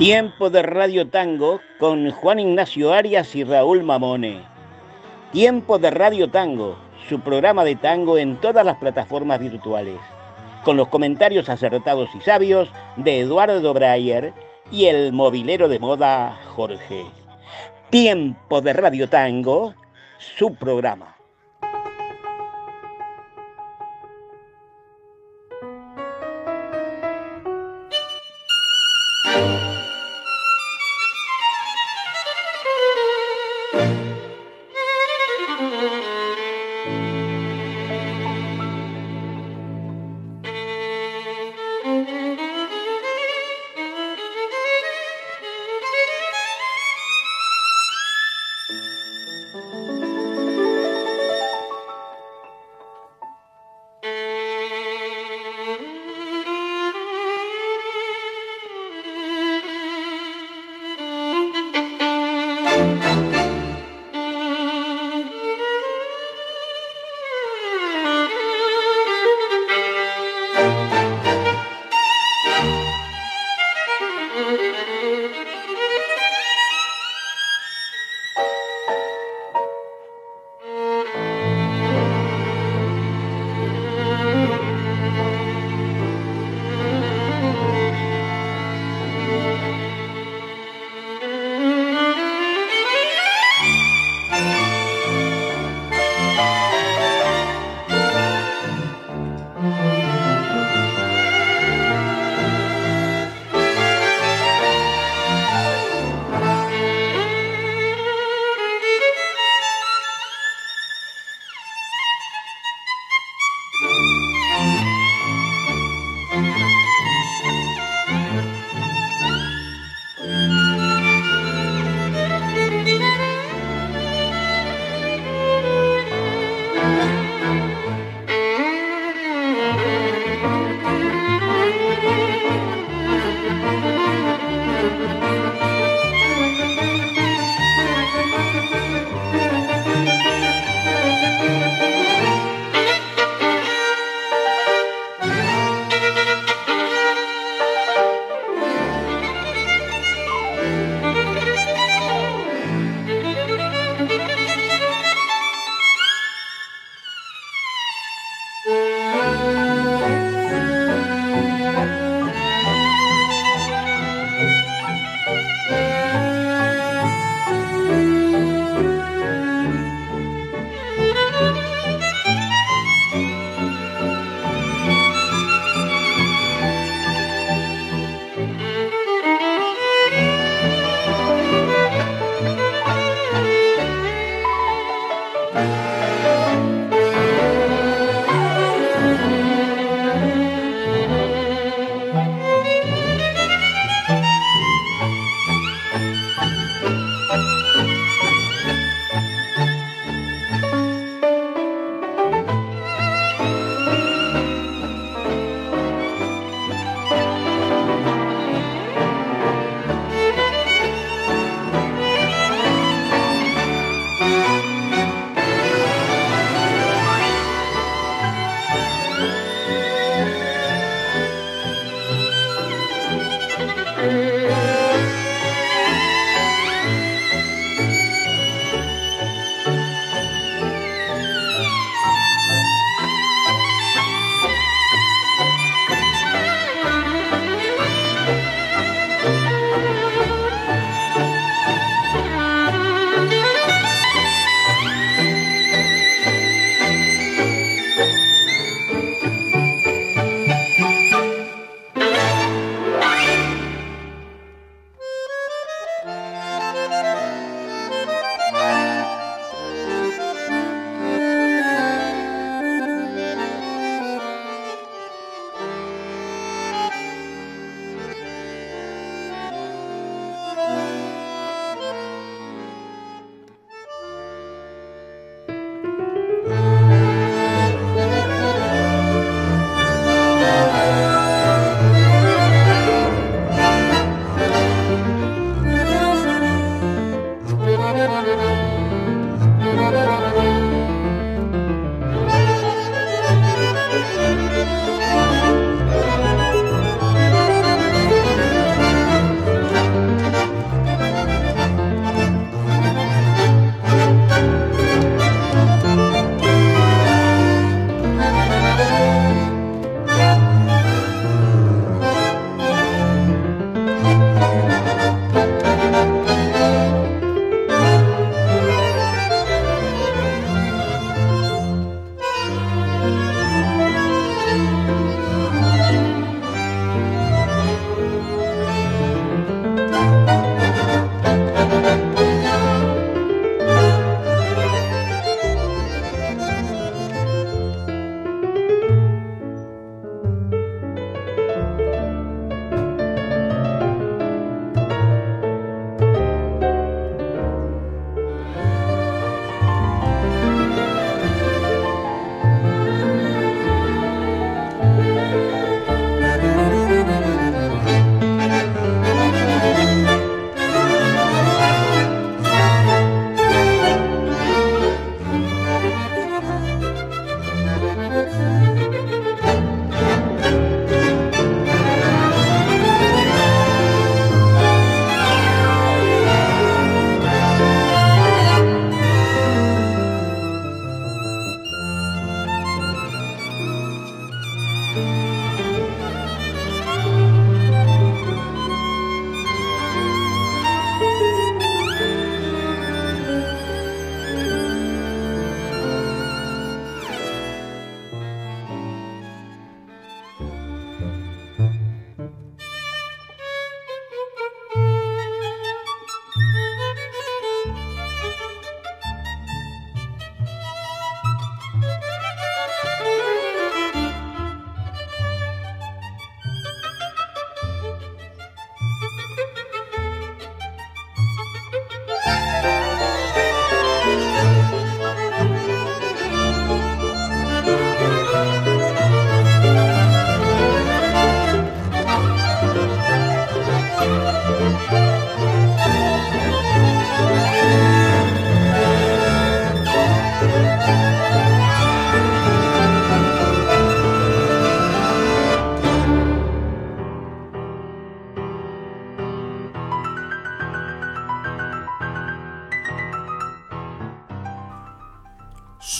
Tiempo de Radio Tango con Juan Ignacio Arias y Raúl Mamone. Tiempo de Radio Tango, su programa de tango en todas las plataformas virtuales, con los comentarios acertados y sabios de Eduardo Breyer y el movilero de moda Jorge. Tiempo de Radio Tango, su programa.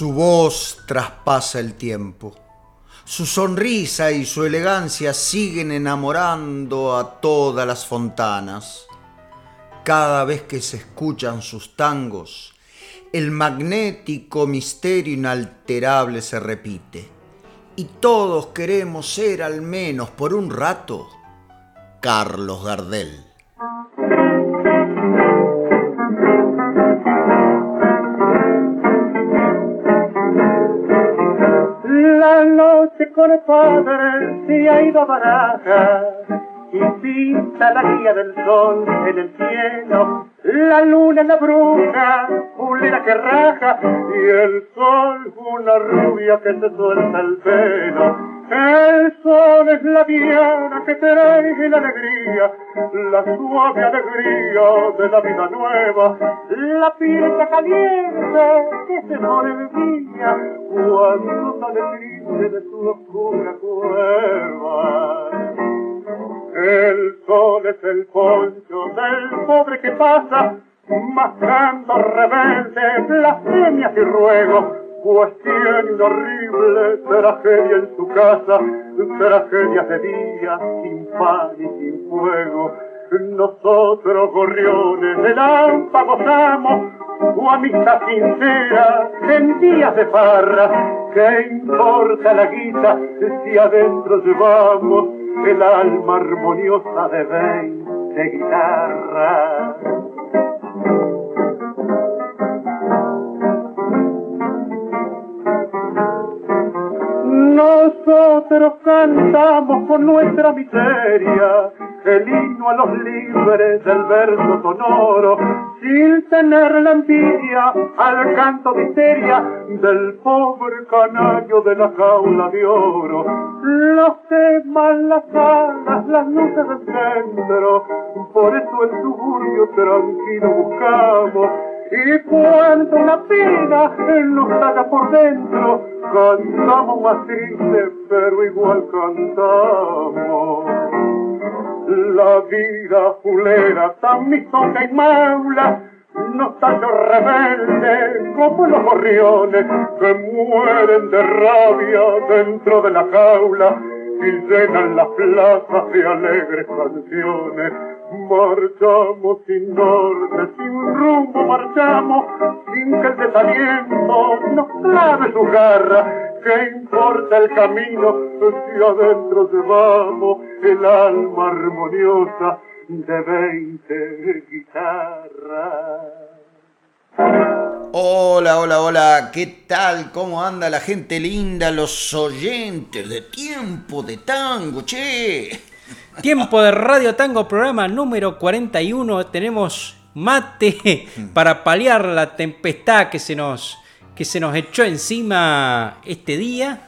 Voz traspasa el tiempo. Su sonrisa y su elegancia siguen enamorando a todas las fontanas. Cada vez que se escuchan sus tangos, el magnético misterio inalterable se repite. Y todos queremos ser al menos por un rato Carlos Gardel. Con padre se ha ido a baraja y pinta la guía del sol en el cielo. La luna la bruja, pulera que raja, y el sol una rubia que se suelta el pelo. El sol es la diana que trae la alegría, la suave alegría de la vida nueva, la pieza caliente que se día cuando sale triste de su oscura cueva. El sol es el poncho del pobre que pasa, mascando rebelde, blasfemias y ruegos, pues tiene horrible tragedia en su casa, tragedias de día, sin pan y sin fuego. Nosotros, gorriones de lampa, gozamos tu amistad sincera en días de farra. ¿Qué importa la guita si adentro llevamos el alma armoniosa de veinte guitarras? Nosotros cantamos con nuestra miseria el himno a los libres del verso sonoro, sin tener la envidia al canto de del pobre canario de la jaula de oro. Los queman las alas, las luces del centro, por eso el suburbio tranquilo buscamos y cuando una pena nos haga por dentro, cantamos más triste, pero igual cantamos. La vida fulera, tan misonga y maula, nos tallo rebelde como los gorriones que mueren de rabia dentro de la jaula y llenan las plazas de alegres canciones. Marchamos sin norte, sin rumbo, marchamos sin que el desaliento nos clave su garra. ¿Qué importa el camino si adentro llevamos el alma armoniosa de veinte guitarras? Hola, hola, hola, ¿qué tal? ¿Cómo anda la gente linda, los oyentes de Tiempo de Tango, che? Tiempo de Radio Tango, programa número 41. Tenemos mate para paliar la tempestad que se nos, que se nos echó encima este día.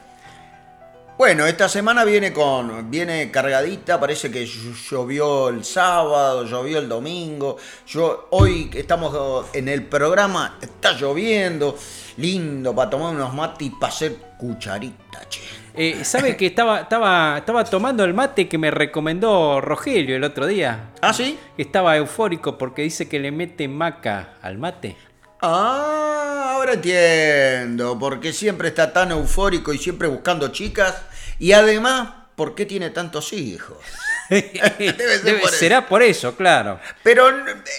Bueno, esta semana viene con viene cargadita, parece que llovió el sábado, llovió el domingo. Yo hoy estamos en el programa, está lloviendo, lindo para tomar unos mates y para hacer cucharita, che. Eh, ¿Sabe que estaba, estaba, estaba tomando el mate que me recomendó Rogelio el otro día? ¿Ah, sí? Estaba eufórico porque dice que le mete maca al mate. Ah, ahora entiendo, porque siempre está tan eufórico y siempre buscando chicas. Y además, ¿por qué tiene tantos hijos? Debe ser por será por eso, claro. Pero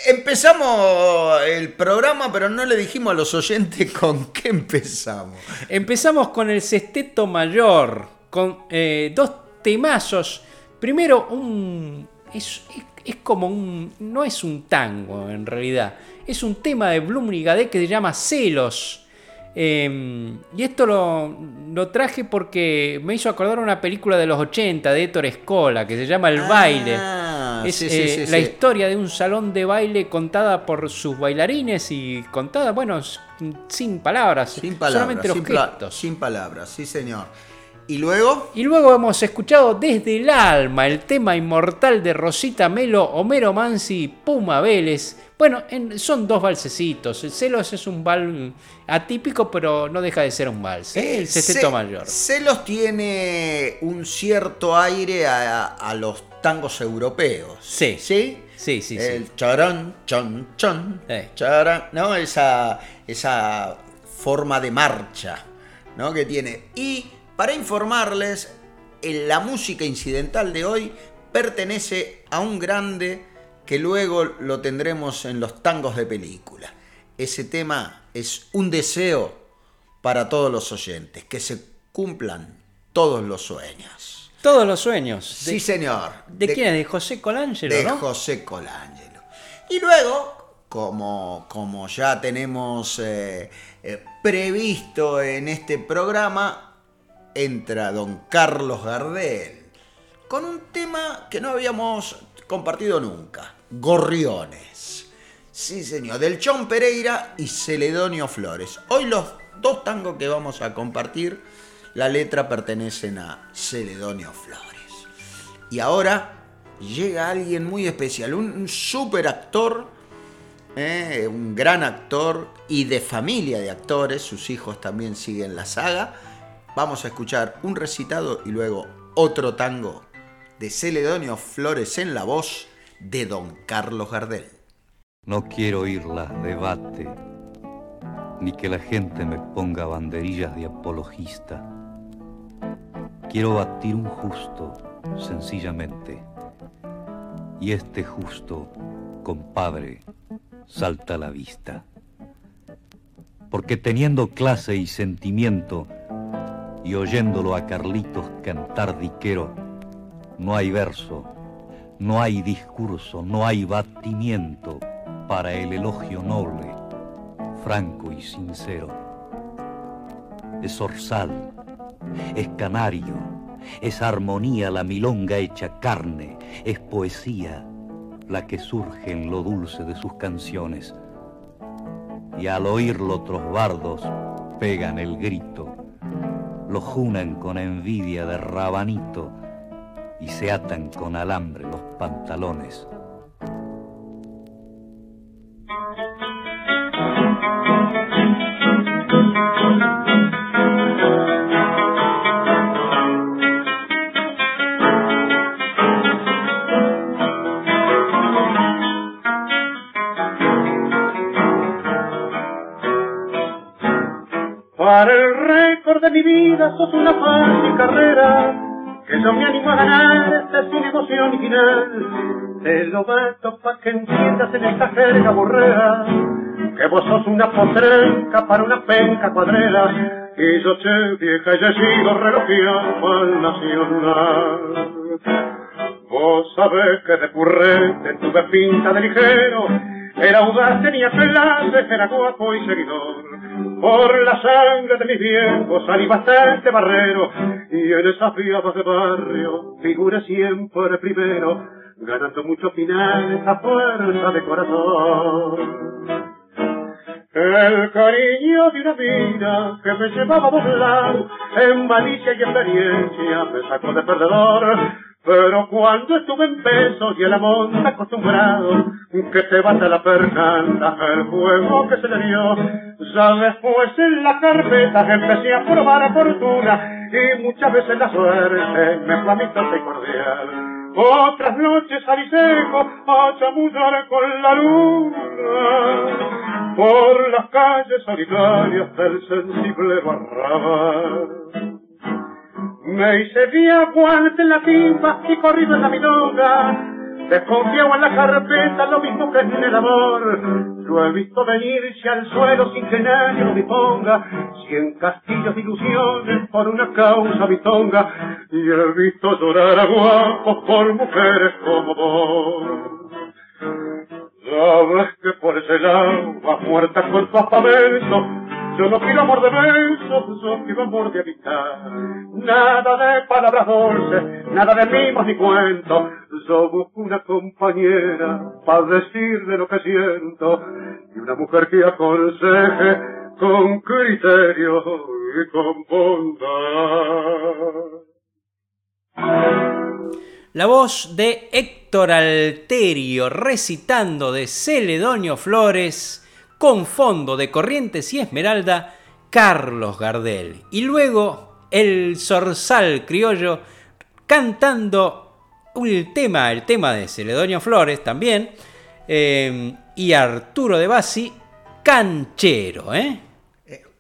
empezamos el programa, pero no le dijimos a los oyentes con qué empezamos. Empezamos con el sexteto mayor, con eh, dos temazos. Primero, un. Es, es, es, como un. No es un tango en realidad. Es un tema de Blumrigade que se llama Celos. Eh, y esto lo, lo, traje porque me hizo acordar una película de los 80 de Héctor Escola que se llama El baile. Ah, es sí, sí, eh, sí, la historia de un salón de baile contada por sus bailarines y contada, bueno, sin palabras, Sin palabras, solamente los sin, pla- gestos. sin palabras, sí señor. Y luego, Y luego hemos escuchado Desde el Alma, el tema inmortal de Rosita Melo, Homero Mansi y Puma Vélez. Bueno, en- son dos valsecitos. El Celos es un vals atípico, pero no deja de ser un vals. ¿eh? El sexteto mayor. Celos tiene un cierto aire a, a los tangos europeos. Sí. ¿Sí? Sí, sí, sí. El charán, chan, chan, Eh. charán, ¿no? Esa, esa forma de marcha. ¿no? que tiene. Y para informarles, la música incidental de hoy pertenece a un grande que luego lo tendremos en los tangos de película. Ese tema es un deseo para todos los oyentes, que se cumplan todos los sueños. Todos los sueños. sí, señor. ¿De, quién es? ¿De José Colangelo? De José Colangelo. Y luego, como, como ya tenemos eh, eh, previsto en este programa, entra don Carlos Gardel con un tema que no habíamos compartido nunca, Gorriones. Sí, señor, del Chon Pereira y Celedonio Flores. Hoy los dos tangos que vamos a compartir, la letra pertenecen a Celedonio Flores. Y ahora llega alguien muy especial, un, super actor, eh, un gran actor y de familia de actores, sus hijos también siguen la saga. Vamos a escuchar un recitado y luego otro tango de Celedonio Flores en la voz de don Carlos Gardel. No quiero oírla debate, ni que la gente me ponga banderillas de apologista. Quiero batir un justo, sencillamente. Y este justo, compadre, salta a la vista. Porque teniendo clase y sentimiento, y oyéndolo a Carlitos cantar diquero, no hay verso, no hay discurso, no hay batimiento para el elogio noble, franco y sincero. Es orzal, es canario, es armonía la milonga hecha carne, es poesía la que surge en lo dulce de sus canciones. Y al oírlo otros bardos pegan el grito, lo junan con envidia de rabanito, y se atan con alambre los pantalones. Récord de mi vida sos una fácil carrera que yo me animo a ganar, es mi negocio original. Te lo mato pa' que entiendas en esta jerga borrera, que vos sos una potrenca para una penca cuadrera, y yo che vieja y he sido relojeado al nacional. Vos sabés que de currente tuve pinta de ligero, era audaz, tenía clase, era guapo y seguidor. Por la sangre de mis viejos salí bastante barrero, y en esas fiadas de barrio figura siempre primero, ganando muchos finales a fuerza de corazón. El cariño de una vida que me llevaba a volar en malicia y experiencia me sacó de perdedor. Pero cuando estuve en pesos y el amor acostumbrado, que te bata la percanta el fuego que se le dio, ya después en la carpeta empecé a probar fortuna y muchas veces la suerte me fue a mi y cordial. Otras noches salí seco a chamullar con la luna por las calles solitarias del sensible barrabal. Me hice guante en la timba y corrido en la milonga. Desconfiado en la carpeta, lo mismo que en el amor. Lo he visto venirse al suelo sin que nadie lo disponga. Cien castillos de ilusiones por una causa bitonga. Y he visto llorar a guapos por mujeres como vos. Sabes que por ese lado vas muerta con tu. Yo no quiero amor de besos, yo quiero amor de amistad. Nada de palabras dulces, nada de mimos ni cuentos. Yo busco una compañera para decirle lo que siento. Y una mujer que aconseje con criterio y con bondad. La voz de Héctor Alterio recitando de Celedonio Flores con fondo de Corrientes y Esmeralda, Carlos Gardel. Y luego el zorzal criollo cantando el tema, el tema de Celedonio Flores también, eh, y Arturo de Bassi, canchero. ¿eh?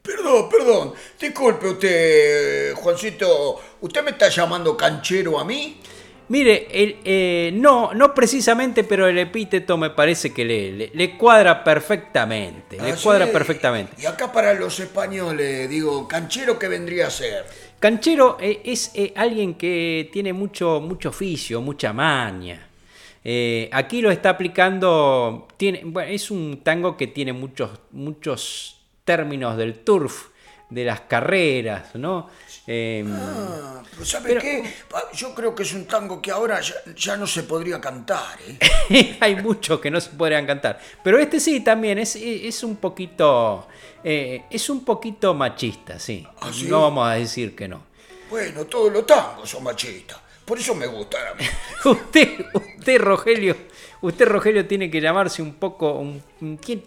Perdón, perdón. Disculpe usted, Juancito. ¿Usted me está llamando canchero a mí? Mire, el, eh, no, no precisamente, pero el epíteto me parece que le, le, le cuadra perfectamente. Le Ah, cuadra perfectamente. Y acá para los españoles, digo, canchero, ¿qué vendría a ser? Canchero eh, es eh, alguien que tiene mucho, mucho oficio, mucha maña. Aquí lo está aplicando, tiene, bueno, es un tango que tiene muchos, muchos términos del turf, de las carreras, ¿no? Eh, Ah, pero ¿sabe Pero- qué? Pa- Yo creo que es un tango que ahora ya, ya no se podría cantar, ¿eh? Hay muchos que no se podrían cantar. Pero este sí también es, es un poquito. eh, es un poquito machista, sí. ¿Ah, sí? No vamos a decir que no. Bueno, todos los tangos son machistas. Por eso me gustan a mí. Usted, usted, Rogelio, usted, Rogelio, tiene que llamarse un poco,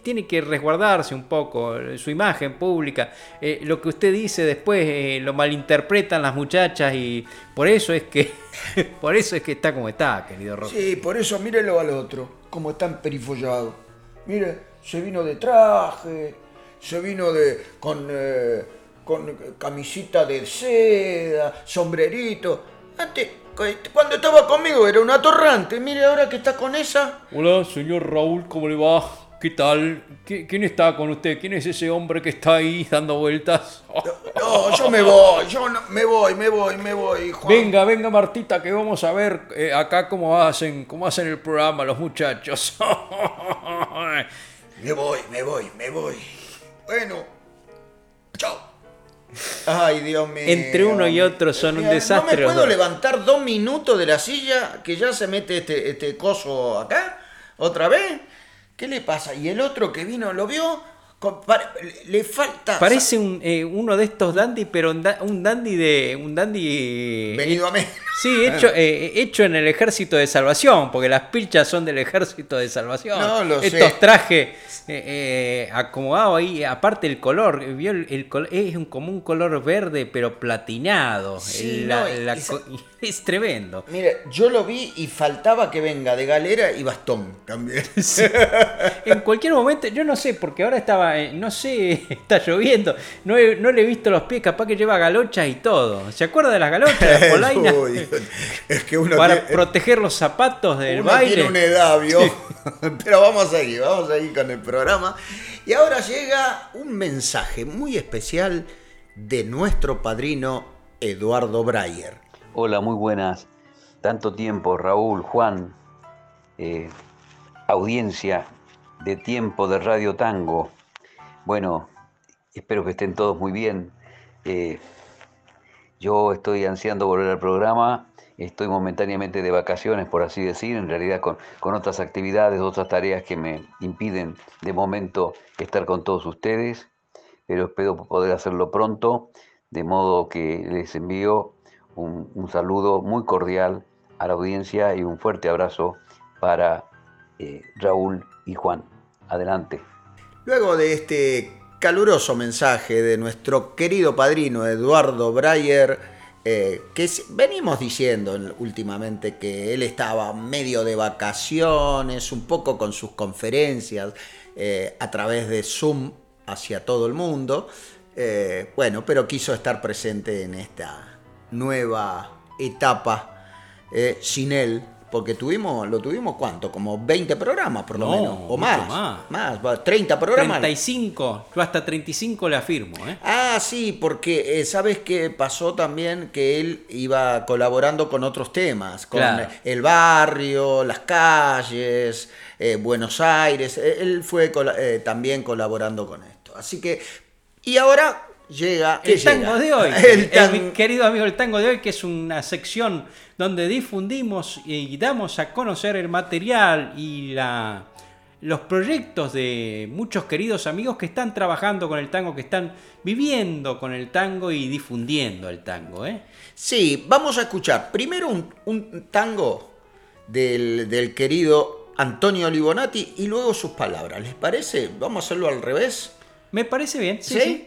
tiene- que resguardarse un poco eh, su imagen pública. Eh, lo que usted dice después eh, lo malinterpretan las muchachas y por eso es que, por eso es que está como está, querido Rogelio. Sí, por eso mírelo al otro, como está emperifollado. Mire, se vino de traje, se vino de con, con camisita de seda, sombrerito. Antes, cuando estaba conmigo era un atorrante. Mire ahora que está con esa. Hola, señor Raúl, ¿cómo le va? ¿Qué tal? ¿Qui- ¿Quién está con usted? ¿Quién es ese hombre que está ahí dando vueltas? No, yo me voy, yo no- me voy, me voy, me voy, Juan. Venga, venga Martita, que vamos a ver eh, acá cómo hacen, cómo hacen el programa los muchachos. Me voy, me voy, me voy. Bueno, chao. Ay, Dios mío. Entre uno y otro son un desastre No me puedo levantar dos minutos de la silla que ya se mete este, este coso acá. ¿Otra vez? ¿Qué le pasa? Y el otro que vino, ¿lo vio? Con- le falta... Parece un, eh, uno de estos dandy, pero un, da- un dandy de. un dandy. eh, Venido a mí. Sí, hecho, eh, hecho en el ejército de salvación, porque las pilchas son del ejército de salvación. No lo Estos sé. trajes eh, eh, acomodados ahí, aparte el color, ¿vio el, el es un, como un color verde, pero platinado. Sí, El- no, la esa- es tremendo. Mire, yo lo vi y faltaba que venga de galera y bastón también. En cualquier momento, yo no sé, porque ahora estaba, eh, no sé, está lloviendo, no, he- no le he visto los pies, capaz que lleva galochas y todo. ¿Se acuerda de las galochas, las polainas? Uy, es que uno Para tiene- proteger los zapatos del Uno baile. tiene una edad, ¿vio? Pero vamos a seguir, vamos a seguir con el programa. Y ahora llega un mensaje muy especial de nuestro padrino Eduardo Breyer. Hola, muy buenas. Tanto tiempo, Raúl, Juan, eh, audiencia de tiempo de Radio Tango. Bueno, espero que estén todos muy bien. Eh, yo estoy ansiando volver al programa. Estoy momentáneamente de vacaciones, por así decir, en realidad con, con otras actividades, otras tareas que me impiden de momento estar con todos ustedes, pero espero poder hacerlo pronto, de modo que les envío un, saludo muy cordial a la audiencia y un fuerte abrazo para eh, Raúl y Juan. Adelante. Luego de este caluroso mensaje de nuestro querido padrino Eduardo Breyer, eh, que venimos diciendo en- últimamente que él estaba medio de vacaciones, un poco con sus conferencias eh, a través de Zoom hacia todo el mundo, bueno, pero quiso estar presente en esta nueva etapa eh, sin él, porque tuvimos, lo tuvimos cuánto, como 20 programas por lo No, menos, o más, más. más, va, 30 programas. 35, yo hasta 35 le afirmo, ¿eh? Ah, sí, porque eh, sabes que pasó también que él iba colaborando con otros temas, con Claro. el barrio, las calles, eh, Buenos Aires. Él fue también colaborando con esto. Así que, y ahora llega ¿qué El tango de hoy, El el- tan- mi querido amigo, el tango de hoy, que es una sección donde difundimos y damos a conocer el material y la, los proyectos de muchos queridos amigos que están trabajando con el tango, que están viviendo con el tango y difundiendo el tango. ¿eh? Sí, vamos a escuchar primero un, un tango del, del querido Antonio Libonati y luego sus palabras. ¿Les parece? Vamos a hacerlo al revés. Me parece bien, sí, ¿Sí? sí.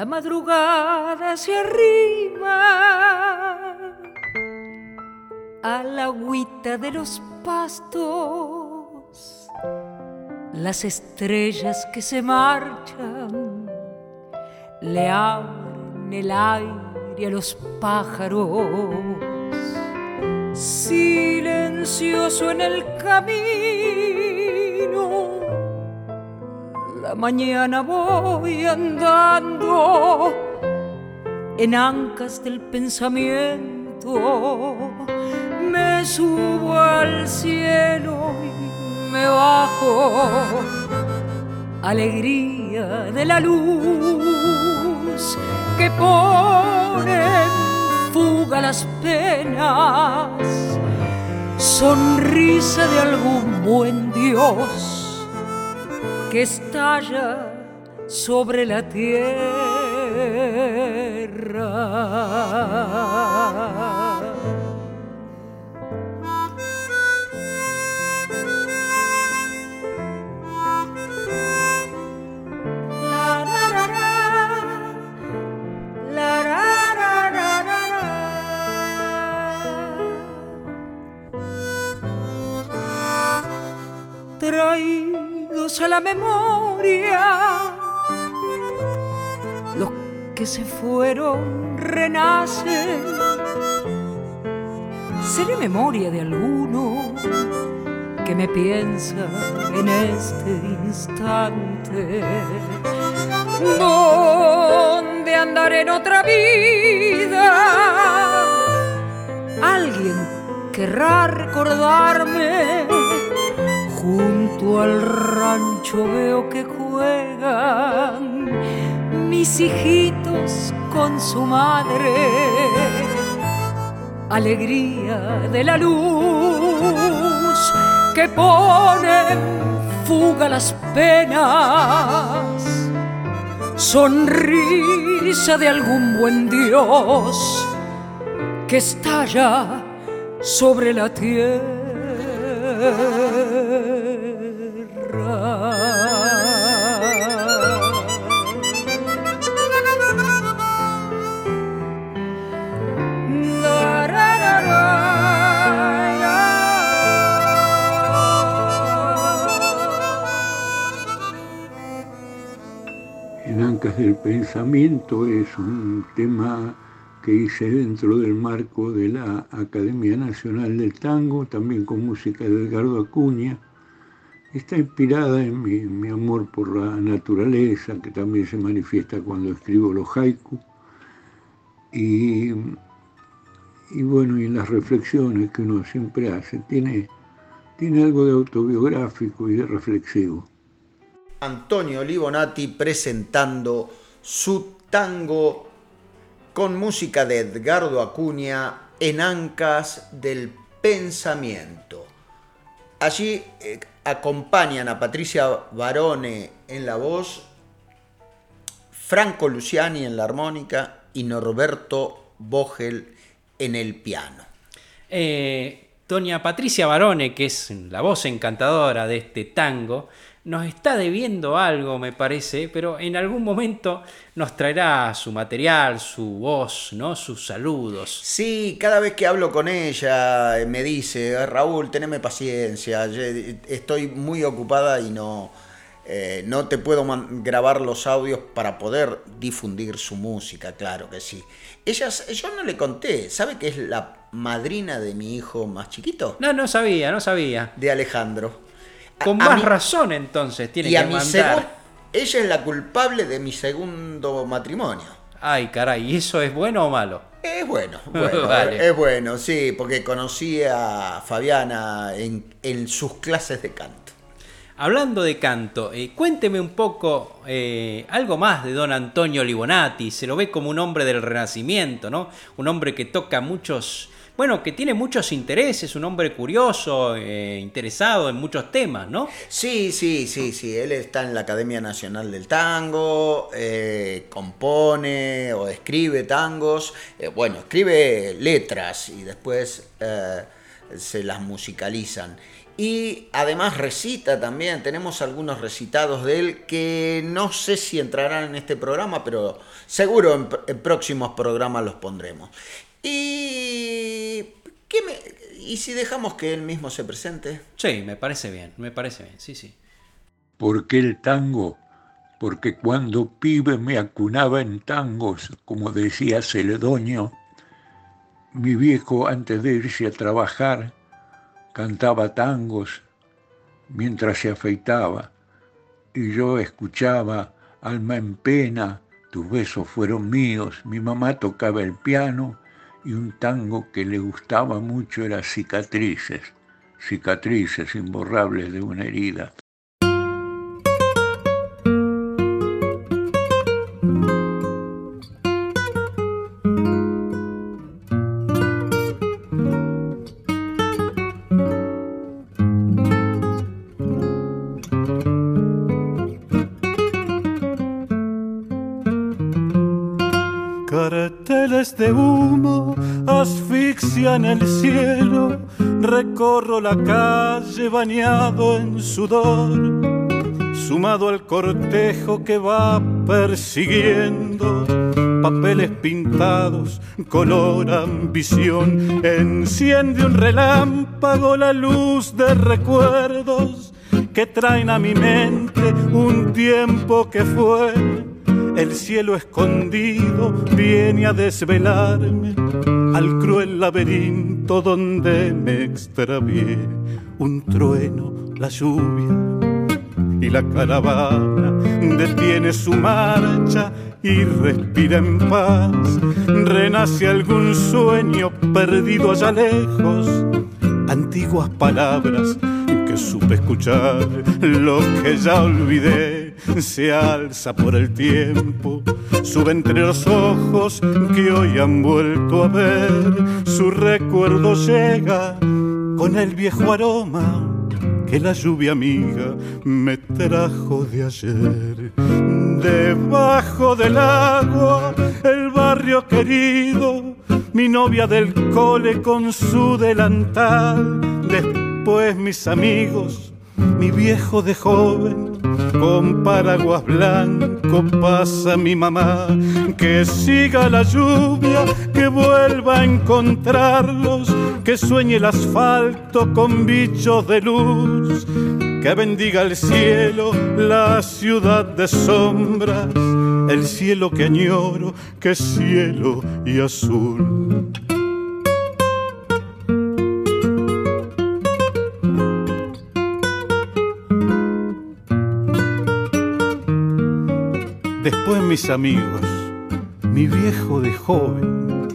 la madrugada se arrima a la agüita de los pastos, las estrellas que se marchan le abren el aire a los pájaros. Silencioso en el camino, la mañana voy andando en ancas del pensamiento. Me subo al cielo y me bajo. Alegría de la luz que pone en fuga las penas. Sonrisa de algún buen Dios que estalla sobre la tierra. La, Traídos a la memoria, los que se fueron renacen. ¿Seré memoria de alguno que me piensa en este instante? ¿Dónde andaré en otra vida? Alguien querrá recordarme. Junto al rancho veo que juegan mis hijitos con su madre. Alegría de la luz que pone fuga las penas sonrisa de algún buen Dios que estalla sobre la En Del Pensamiento es un tema que hice dentro del marco de la Academia Nacional del Tango, también con música de Edgardo Acuña. Está inspirada en mi, amor por la naturaleza, que también se manifiesta cuando escribo los haiku. Y, y bueno, y las reflexiones que uno siempre hace, tiene, tiene algo de autobiográfico y de reflexivo. Antonio Libonati presentando su tango con música de Edgardo Acuña en Ancas del Pensamiento. Allí eh, acompañan a Patricia Barone en la voz, Franco Luciani en la armónica y Norberto Vogel en el piano. Eh, doña Patricia Barone, que es la voz encantadora de este tango, nos está debiendo algo, me parece, pero en algún momento nos traerá su material, su voz, ¿no? Sus saludos. Sí, cada vez que hablo con ella eh, me dice, Raúl, teneme paciencia, yo estoy muy ocupada y no, eh, no te puedo grabar los audios para poder difundir su música, claro que sí. Ella, yo no le conté, ¿sabe que es la madrina de mi hijo más chiquito? No, no sabía, no sabía. De Alejandro. Con A- a más mi- razón entonces tiene y a que mi mandar. segun- ella es la culpable de mi segundo matrimonio. Ay, caray, ¿y eso es bueno o malo? Es bueno, bueno Vale. es bueno, sí, porque conocí a Fabiana en, en sus clases de canto. Hablando de canto, eh, cuénteme un poco eh, algo más de don Antonio Libonati. Se lo ve como un hombre del Renacimiento, ¿no? Un hombre que toca muchos, bueno, que tiene muchos intereses, un hombre curioso, eh, interesado en muchos temas, ¿no? Sí, sí, sí, sí, él está en la Academia Nacional del Tango, eh, compone o escribe tangos, eh, bueno, escribe letras y después se las musicalizan. Y además recita también, tenemos algunos recitados de él que no sé si entrarán en este programa, pero seguro en próximos programas los pondremos. Y, ¿qué me- ¿Y si dejamos que él mismo se presente? Sí, me parece bien, me parece bien, sí, sí. ¿Por qué el tango? Porque cuando pibe me acunaba en tangos, como decía Celedonio, mi viejo antes de irse a trabajar cantaba tangos mientras se afeitaba y yo escuchaba Alma en pena, tus besos fueron míos, mi mamá tocaba el piano y un tango que le gustaba mucho era Cicatrices, cicatrices imborrables de una herida. La calle bañado en sudor, sumado al cortejo que va persiguiendo, papeles pintados, color ambición, enciende un relámpago la luz de recuerdos que traen a mi mente un tiempo que fue. El cielo escondido viene a desvelarme al cruel laberinto donde me extravié. Un trueno, la lluvia y la caravana detiene su marcha y respira en paz. Renace algún sueño perdido allá lejos, antiguas palabras que supe escuchar, lo que ya olvidé. Se alza por el tiempo, sube entre los ojos que hoy han vuelto a ver, su recuerdo llega con el viejo aroma que la lluvia amiga me trajo de ayer. Debajo del agua, el barrio querido, mi novia del cole con su delantal, mis amigos, mi viejo de joven, con paraguas blanco pasa mi mamá, que siga la lluvia, que vuelva a encontrarlos, que sueñe el asfalto con bichos de luz, que bendiga el cielo, la ciudad de sombras, el cielo que añoro, que cielo y azul. Después mis amigos, mi viejo de joven,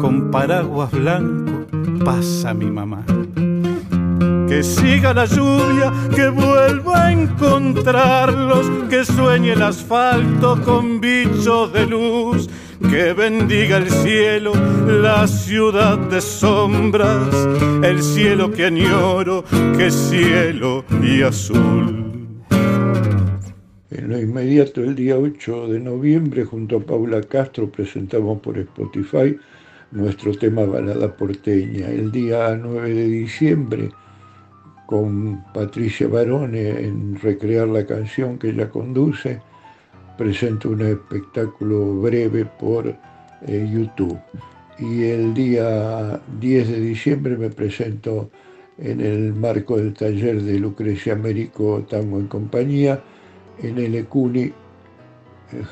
con paraguas blanco pasa mi mamá. Que siga la lluvia, que vuelva a encontrarlos, que sueñe el asfalto con bichos de luz, que bendiga el cielo, la ciudad de sombras, el cielo que añoro, que cielo y azul. En lo inmediato, el día 8 de noviembre, junto a Paula Castro, presentamos por Spotify nuestro tema Balada Porteña. El día 9 de diciembre, con Patricia Barone en Recrear la canción que ella conduce, presento un espectáculo breve por eh, YouTube. Y el día 10 de diciembre me presento en el marco del taller de Lucrecia Américo Tango en Compañía, en el ECUNI, eh,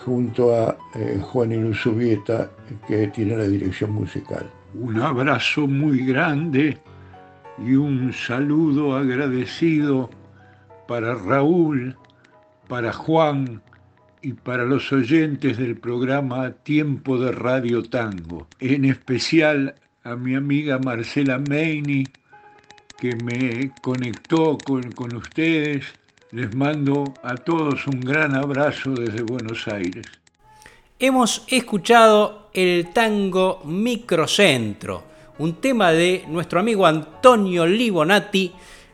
junto a eh, Juan Inusubieta, que tiene la dirección musical. Un abrazo muy grande y un saludo agradecido para Raúl, para Juan y para los oyentes del programa Tiempo de Radio Tango, en especial a mi amiga Marcela Meini, que me conectó con, con ustedes. Les mando a todos un gran abrazo desde Buenos Aires. Hemos escuchado el tango Microcentro, un tema de nuestro amigo Antonio Libonati,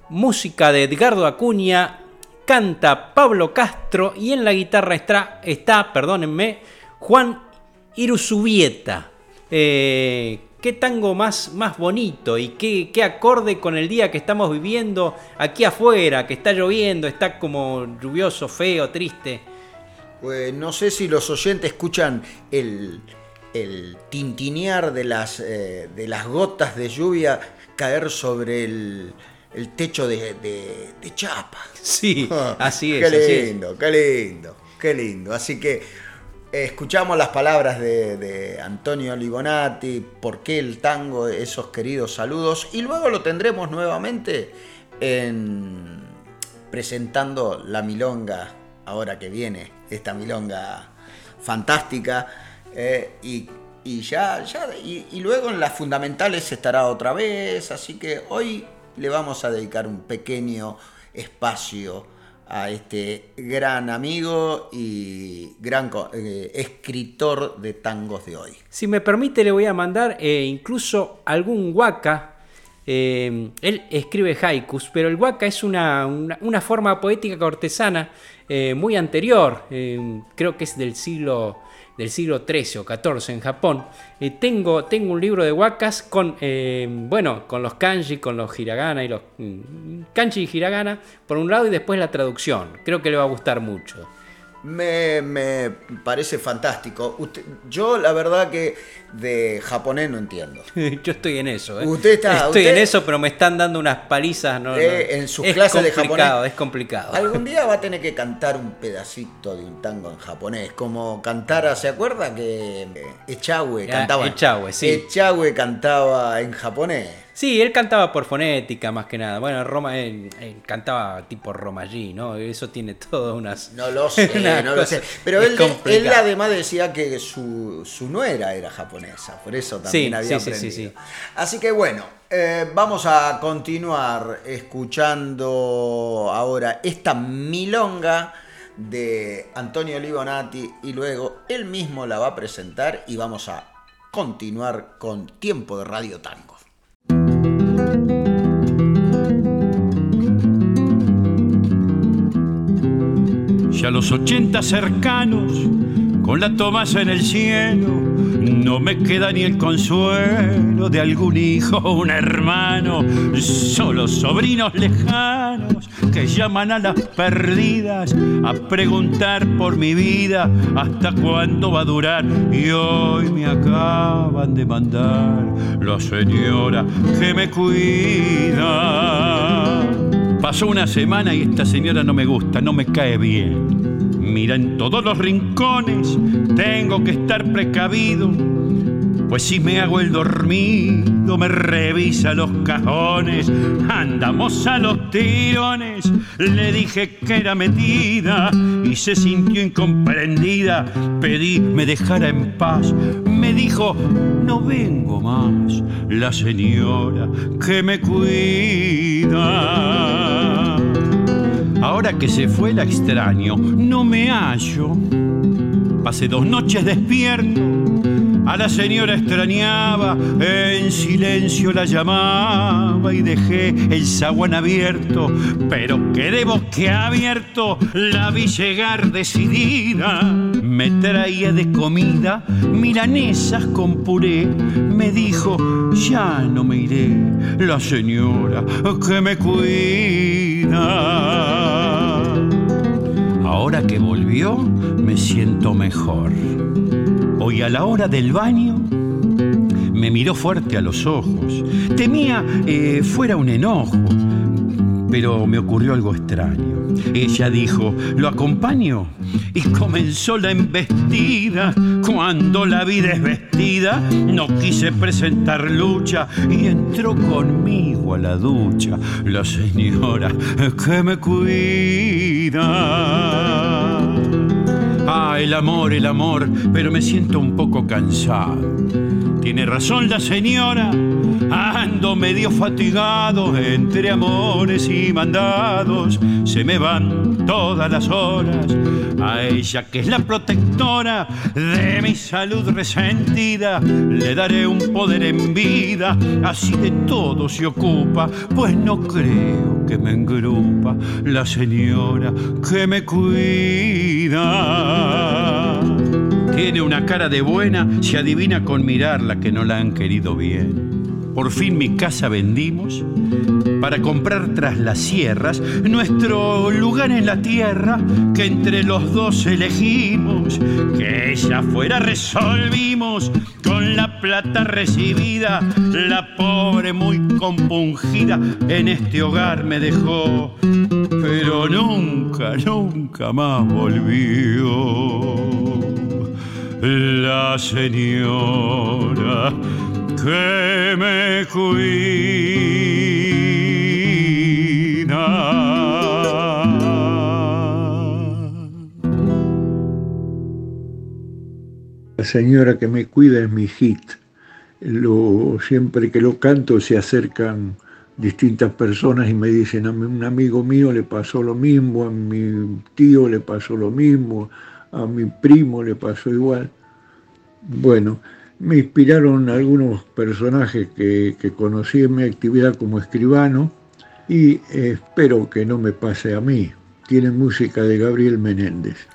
música de Edgardo Acuña, canta Pablo Castro y en la guitarra está, está perdónenme, Juan Iruzubieta. Eh, qué tango más, más bonito y qué, qué acorde con el día que estamos viviendo aquí afuera, que está lloviendo, está como lluvioso, feo, triste. Pues no sé si los oyentes escuchan el, el tintinear de las, eh, de las gotas de lluvia caer sobre el, el techo de, de- de chapa. Sí, así es. Qué así es. lindo, qué lindo, qué lindo. Así que escuchamos las palabras de, Antonio Ligonati, por qué el tango, esos queridos saludos, y luego lo tendremos nuevamente en presentando la milonga, ahora que viene, esta milonga fantástica, eh, y, ya, ya y luego en las fundamentales estará otra vez, así que hoy le vamos a dedicar un pequeño espacio a este gran amigo y gran eh, escritor de tangos de hoy. Si me permite, le voy a mandar eh, incluso algún waka. Eh, él escribe haikus, pero el waka es una, una- una forma poética cortesana muy anterior. creo que es del siglo, del siglo XIII o XIV en Japón. Tengo, tengo un libro de wakas con, eh, bueno, con los kanji, con los hiragana y los mm, kanji y hiragana por un lado y después la traducción. Creo que le va a gustar mucho. Me, me parece fantástico. Usted- yo la verdad que de japonés no entiendo. Yo estoy en eso. ¿eh? Usted está- estoy usted- en eso, pero me están dando unas palizas. No, no. Eh, en sus es clases de japonés. Es complicado. Algún día va a tener que cantar un pedacito de un tango en japonés, como cantara, ¿se acuerda que eh, Echagüe Ah, cantaba? Echagüe, sí. Echagüe cantaba en japonés. Sí, él cantaba por fonética más que nada. Bueno, Roma, él, él cantaba tipo Romallí, ¿no? Eso tiene todas unas. No lo sé, no lo sé. Pero él, él además decía que su, su nuera era japonesa, por eso también Sí, había sí, sí, sí, aprendido. sí. Así que bueno, eh, vamos a continuar escuchando ahora esta milonga de Antonio Libonati y luego él mismo la va a presentar y vamos a continuar con Tiempo de Radio Tango. Ya los ochenta cercanos, con la Tomasa en el cielo, no me queda ni el consuelo de algún hijo o un hermano, solo sobrinos lejanos que llaman a las perdidas a preguntar por mi vida hasta cuándo va a durar. Y hoy me acaban de mandar la señora que me cuida. Pasó una semana y esta señora no me gusta, no me cae bien. Mira en todos los rincones, tengo que estar precavido. Pues si me hago el dormido, me revisa los cajones. Andamos a los tirones. Le dije que era metida y se sintió incomprendida. Pedí me dejara en paz. Me dijo, no vengo más. La señora que me cuida. Ahora que se fue la extraño, no me hallo. Pasé dos noches despierto. A la señora extrañaba, en silencio la llamaba y dejé el zaguán abierto, pero quedé boquiabierto, la vi llegar decidida. Me traía de comida milanesas con puré, me dijo, ya no me iré, la señora que me cuida. Ahora que volvió, me siento mejor. Hoy a la hora del baño me miró fuerte a los ojos. Temía eh, fuera un enojo, pero me ocurrió algo extraño. Ella dijo, ¿lo acompaño? Y comenzó la embestida. Cuando la vi desvestida, no quise presentar lucha y entró conmigo a la ducha la señora que me cuida. Ah, el amor, el amor, pero me siento un poco cansado. Tiene razón la señora, ando medio fatigado entre amores y mandados. Se me van todas las horas a ella que es la protectora de mi salud resentida. Le daré un poder en vida, así de todo se ocupa, pues no creo que me engrupa la señora que me cuida. Tiene una cara de buena, se adivina con mirarla que no la han querido bien. Por fin mi casa vendimos para comprar tras las sierras nuestro lugar en la tierra que entre los dos elegimos. Que ella fuera resolvimos con la plata recibida. La pobre muy compungida en este hogar me dejó, pero nunca, nunca más volvió. La señora que me cuida. La señora que me cuida es mi hit. Lo, siempre que lo canto se acercan distintas personas y me dicen, a un amigo mío le pasó lo mismo, a mi tío le pasó lo mismo, a mi primo le pasó igual. Bueno, me inspiraron algunos personajes que, que conocí en mi actividad como escribano y espero que no me pase a mí. Tiene música de Gabriel Menéndez.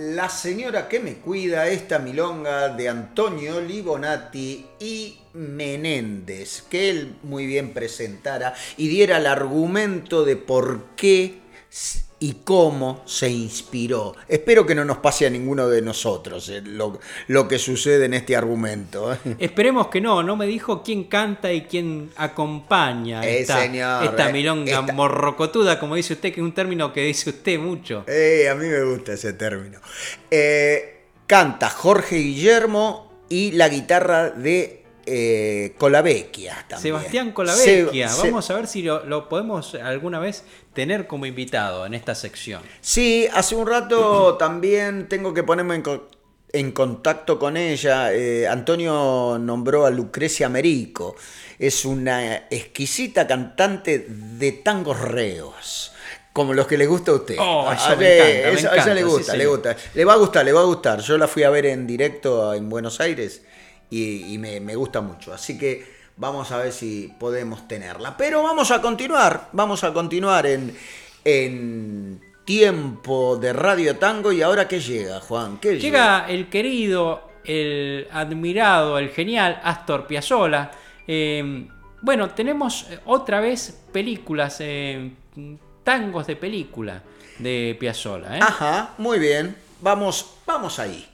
La señora que me cuida, esta milonga de Antonio Libonati y Menéndez, que él muy bien presentara y diera el argumento de por qué y cómo se inspiró. Espero que no nos pase a ninguno de nosotros eh, lo, lo, que sucede en este argumento. ¿eh? Esperemos que no, no me dijo quién canta y quién acompaña eh, esta, señor, esta eh, milonga esta- morrocotuda, como dice usted, que es un término que dice usted mucho. A mí me gusta ese término. Canta Jorge Guillermo y la guitarra de eh, Colavecchia también. Sebastián Colavecchia, Se- se- vamos a ver si lo, lo podemos alguna vez tener como invitado en esta sección. Sí, hace un rato también tengo que ponerme en, co- en contacto con ella. Eh, Antonio nombró a Lucrecia Merico. Es una exquisita cantante de tangos reos. Como los que le gusta a usted. Oh, eso A me ver, encanta, me eso- a ella le sí, gusta, le gusta. Le va a gustar, le va a gustar. Yo la fui a ver en directo en Buenos Aires y, y me, me gusta mucho. Así que vamos a ver si podemos tenerla. Pero vamos a continuar, vamos a continuar en, en tiempo de Radio Tango. ¿Y ahora qué llega, Juan? ¿Qué Llega el querido, el admirado, el genial Astor Piazzolla. Eh, bueno, tenemos eh, otra vez películas, eh, tangos de película de Piazzolla. ¿eh? Ajá, muy bien. Vamos, vamos ahí.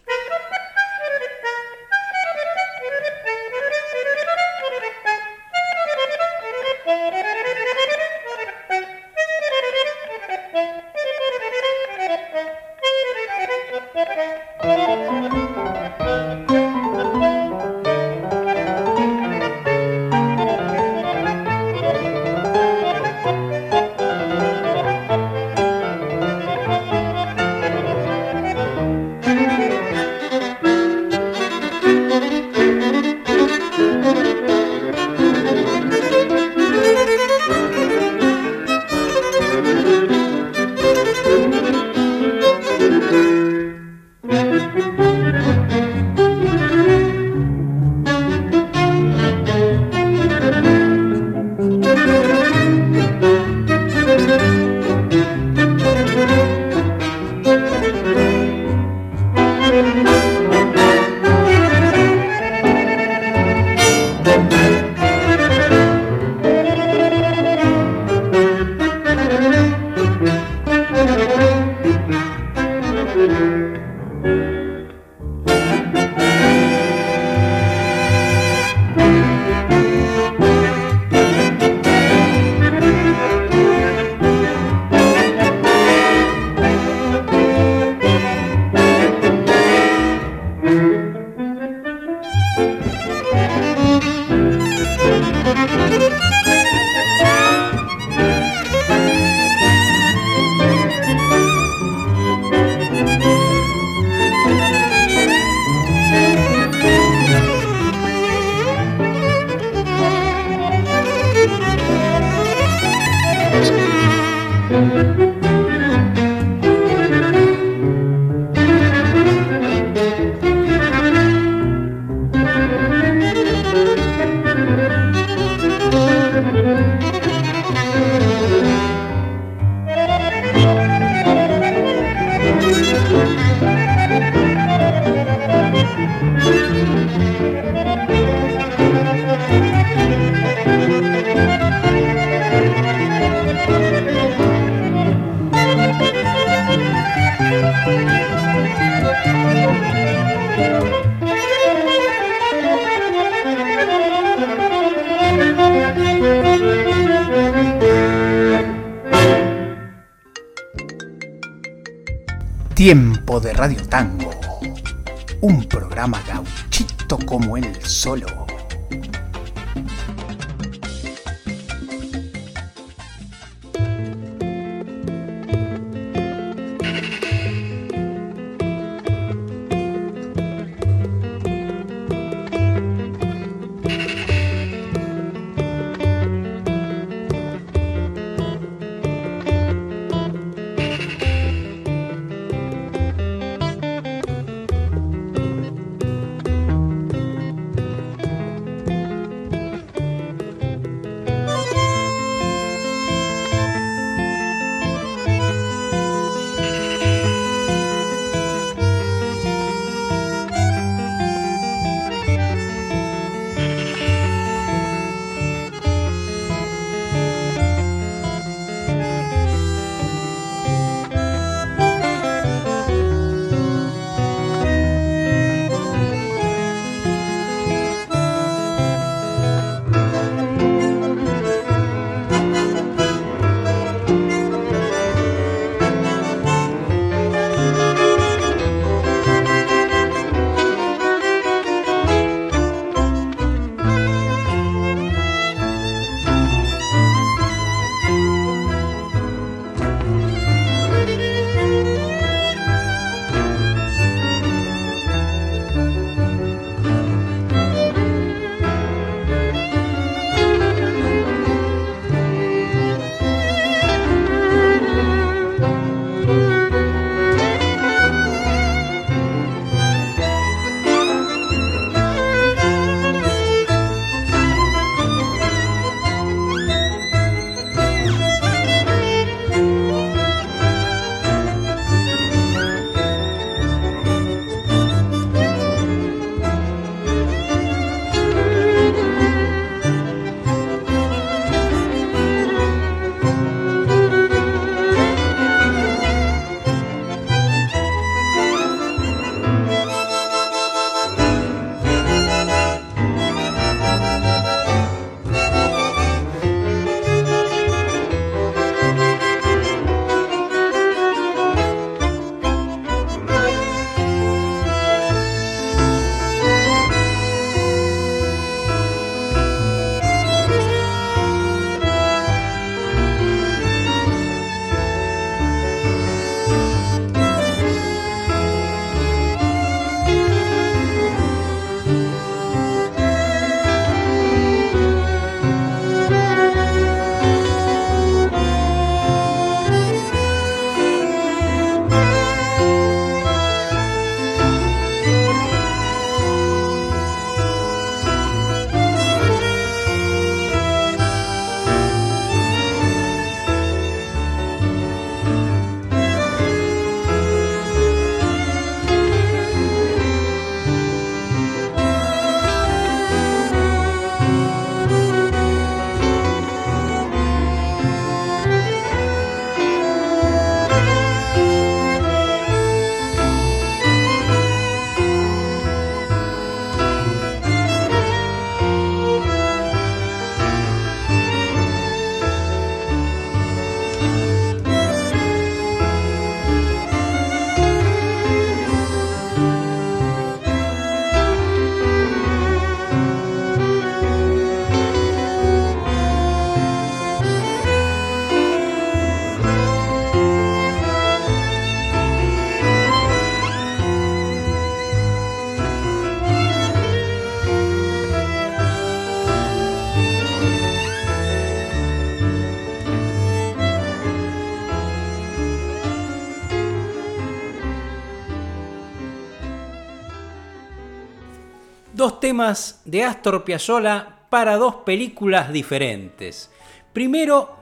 Temas de Astor Piazzolla para dos películas diferentes. Primero,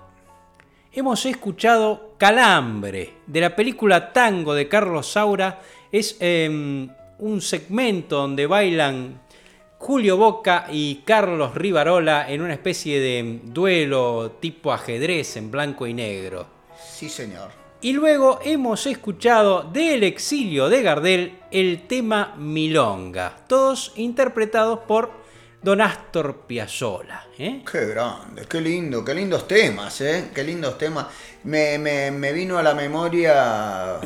hemos escuchado Calambre, de la película Tango de Carlos Saura. Es eh, un segmento donde bailan Julio Boca y Carlos Rivarola en una especie de duelo tipo ajedrez en blanco y negro. Sí, señor. Y luego hemos escuchado del exilio de Gardel el tema Milonga, todos interpretados por Don Astor Piazzolla. ¿eh? Qué grande, qué lindo, qué lindos temas, ¿eh? Qué lindos temas. Me, me- me vino a la memoria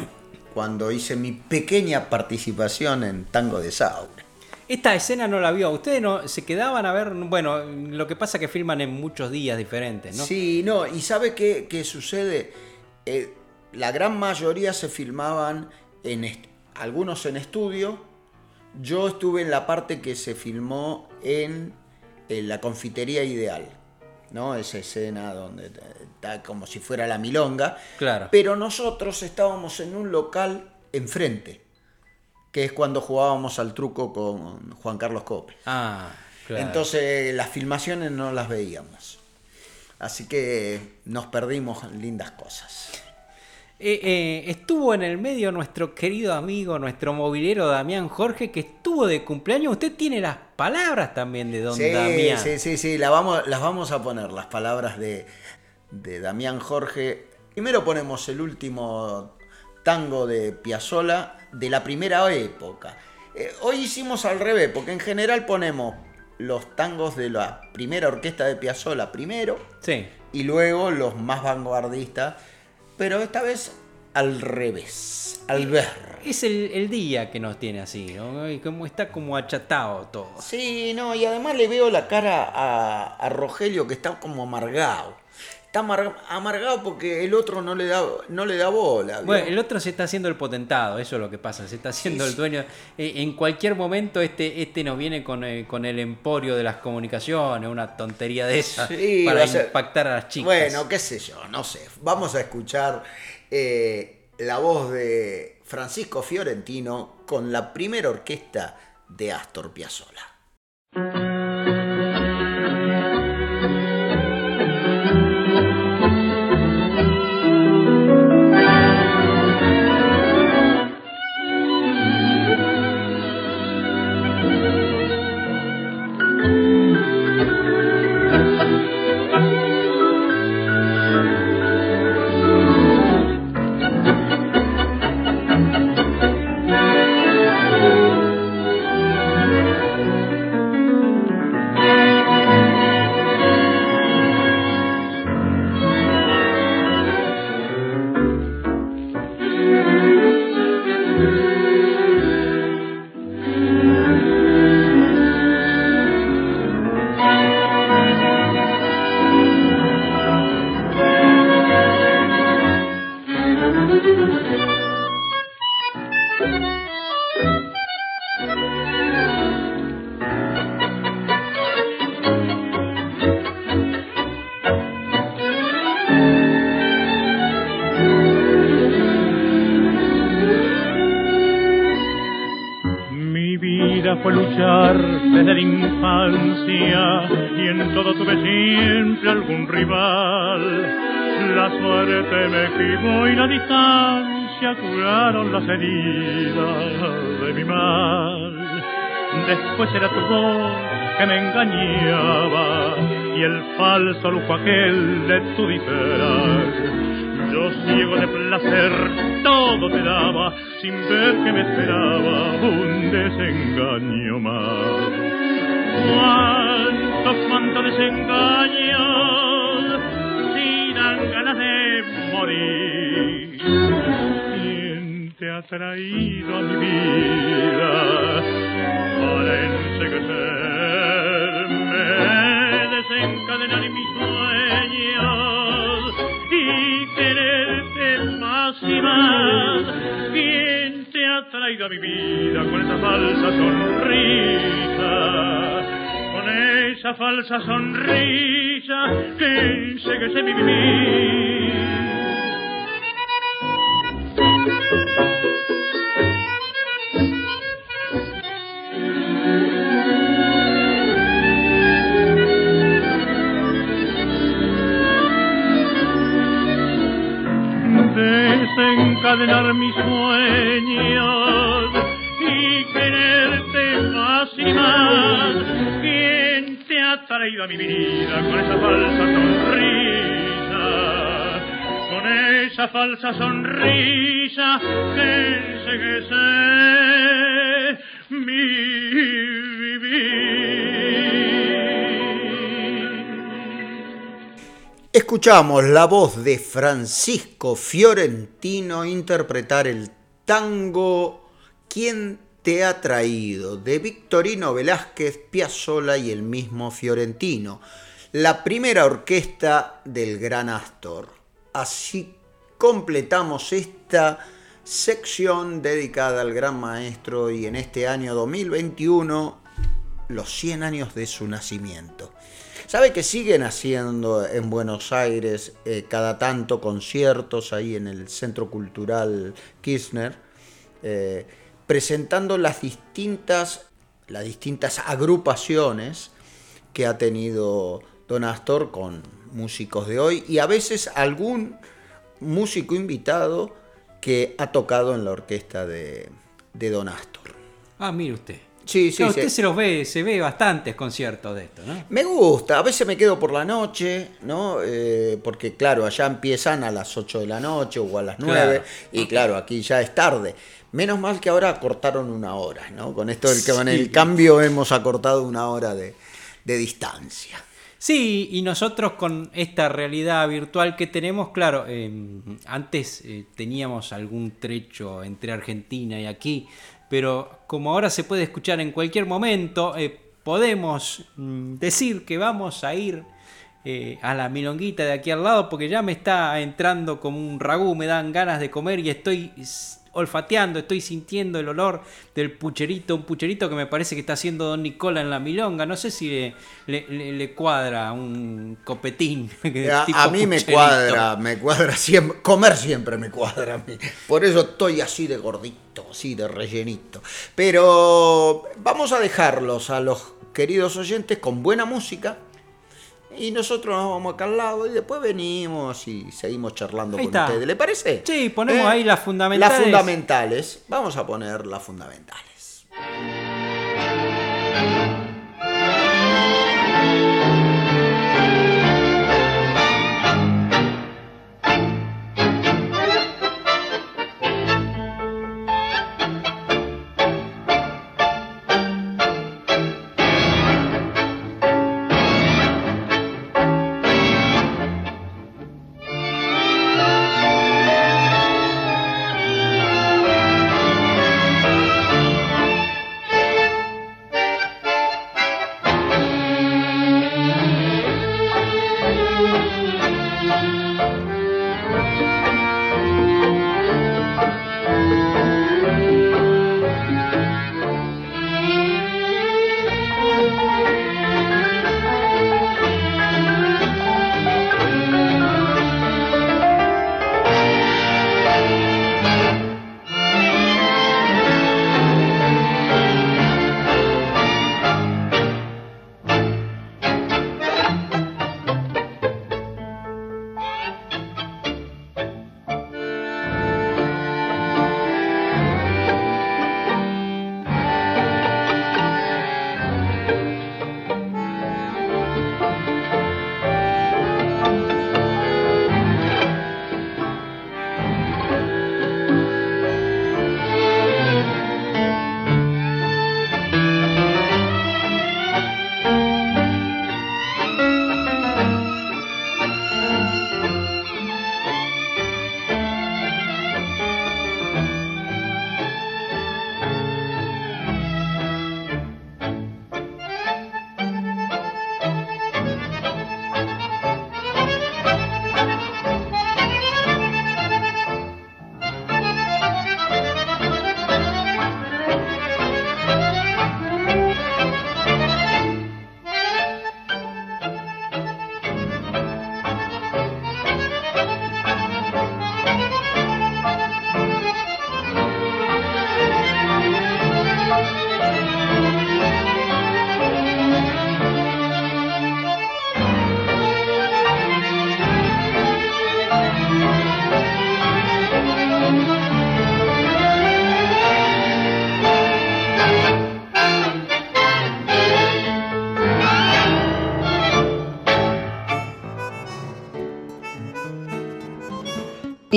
cuando hice mi pequeña participación en Tango de Saura. Esta escena no la vio. Ustedes no se quedaban a ver. Bueno, lo que pasa es que filman en muchos días diferentes, ¿no? Sí, no, y ¿sabe qué, qué sucede? Eh, la gran mayoría se filmaban en algunos en estudio. Yo estuve en la parte que se filmó en, en la confitería ideal, ¿no? Esa escena donde está como si fuera la milonga. Claro. Pero nosotros estábamos en un local enfrente, que es cuando jugábamos al truco con Juan Carlos Copel. Ah, claro. Entonces las filmaciones no las veíamos. Así que nos perdimos lindas cosas. Eh, eh, estuvo en el medio nuestro querido amigo, nuestro movilero Damián Jorge, que estuvo de cumpleaños. Usted tiene las palabras también de don Sí, Damián. sí, sí, sí, vamos, las vamos a poner, las palabras de, de Damián Jorge. Primero ponemos el último tango de Piazzolla de la primera época. Eh, hoy hicimos al revés, porque en general ponemos los tangos de la primera orquesta de Piazzolla primero Sí. y luego los más vanguardistas, pero esta vez al revés, al ver. Es el, el día que nos tiene así, ¿no? Y como está como achatado todo. Sí, no, y además le veo la cara a, a Rogelio que está como amargado. Está amar- amargado porque el otro no le da, no le da bola. ¿vio? Bueno, el otro se está haciendo el potentado, eso es lo que pasa, se está haciendo Sí, el dueño. Eh, en cualquier momento este, este nos viene con, eh, con el emporio de las comunicaciones, una tontería de esa, Sí, para a ser- impactar a las chicas. Bueno, qué sé yo, no sé. Vamos a escuchar eh, la voz de Francisco Fiorentino con la primera orquesta de Astor Piazzolla. Falsa sonrisa que enseguece mi vivir. desencadenar mis sueños falsa sonrisa que enseguece mi Escuchamos la voz de Francisco Fiorentino interpretar el tango ¿Quién te ha traído? de Victorino Velázquez, Piazzolla y el mismo Fiorentino, la primera orquesta del Gran Astor. Así completamos esta sección dedicada al gran maestro y en este año 2021 los 100 años de su nacimiento. ¿Sabe que siguen haciendo en Buenos Aires eh, cada tanto conciertos ahí en el Centro Cultural Kirchner, eh, presentando las distintas, las distintas agrupaciones que ha tenido Don Astor con músicos de hoy y a veces algún músico invitado que ha tocado en la orquesta de, de Don Astor. Ah, mire usted. Sí, sí, sí. usted se los ve, se ve bastantes conciertos de esto, ¿no? Me gusta, a veces me quedo por la noche, ¿no? Eh, porque claro, allá empiezan a las 8 de la noche o a las 9 Claro. y claro, aquí ya es tarde. Menos mal que ahora acortaron una hora, ¿no? Con esto del que con el cambio hemos acortado una hora de, de distancia. Sí, y nosotros con esta realidad virtual que tenemos, claro, eh, antes eh, teníamos algún trecho entre Argentina y aquí, pero como ahora se puede escuchar en cualquier momento, eh, podemos mm, decir que vamos a ir a la milonguita de aquí al lado porque ya me está entrando como un ragú, me dan ganas de comer y estoy olfateando, estoy sintiendo el olor del pucherito, un pucherito que me parece que está haciendo Don Nicola en la milonga, no sé si le, le- le- le cuadra un copetín. A, tipo a mí me cuadra, me cuadra siempre, comer siempre me cuadra a mí. Por eso estoy así de gordito, así de rellenito. Pero vamos a dejarlos a los queridos oyentes con buena música. Y nosotros nos vamos acá al lado y después venimos y seguimos charlando Ahí con está. ustedes. ¿Le parece? Sí, ponemos ¿Eh? ahí las fundamentales. Las fundamentales. Vamos a poner las fundamentales.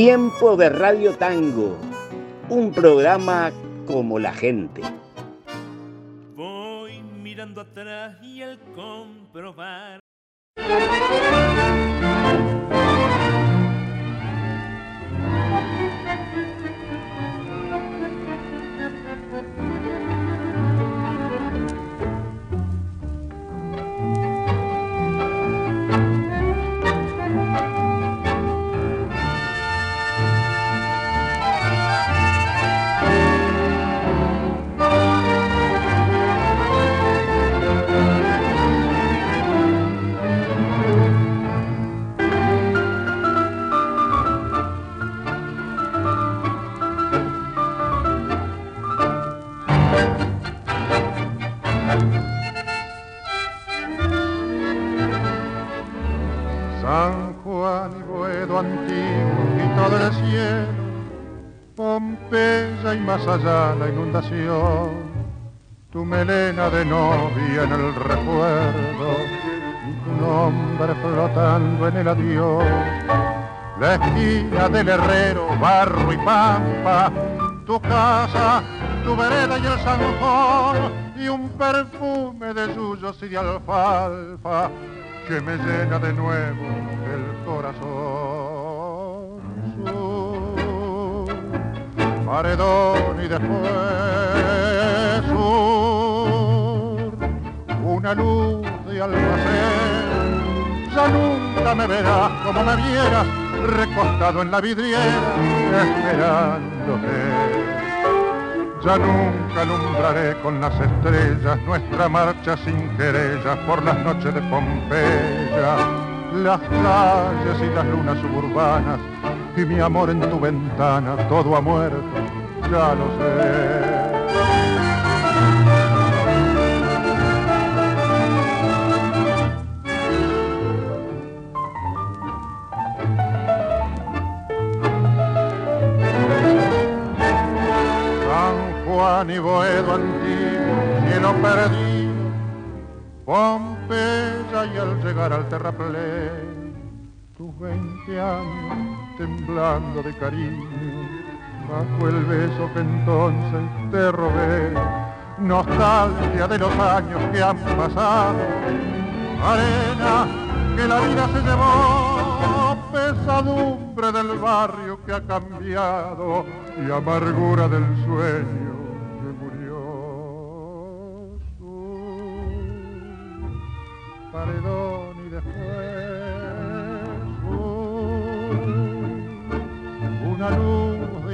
Tiempo de Radio Tango, un programa como la gente. Voy mirando atrás y comprobar. Más allá la inundación, tu melena de novia en el recuerdo, tu nombre flotando en el adiós, la esquina del herrero, barro y pampa, tu casa, tu vereda y el zanjón, y un perfume de yuyos y de alfalfa que me llena de nuevo el corazón. Paredón y después sur, una luz de almacén. Ya nunca me verás como me vieras, recostado en la vidriera, esperándote. Ya nunca alumbraré con las estrellas nuestra marcha sin querellas por las noches de Pompeya, las calles y las lunas suburbanas y mi amor en tu ventana, todo ha muerto, ya lo sé. San Juan y Boedo antiguo, cielo perdido, Pompeya y al llegar al terraplén, tus 20 años temblando de cariño, bajo el beso que entonces te robé, nostalgia de los años que han pasado, arena que la vida se llevó, pesadumbre del barrio que ha cambiado. Y amargura del sueño que murió. Paredón y después sur, una luz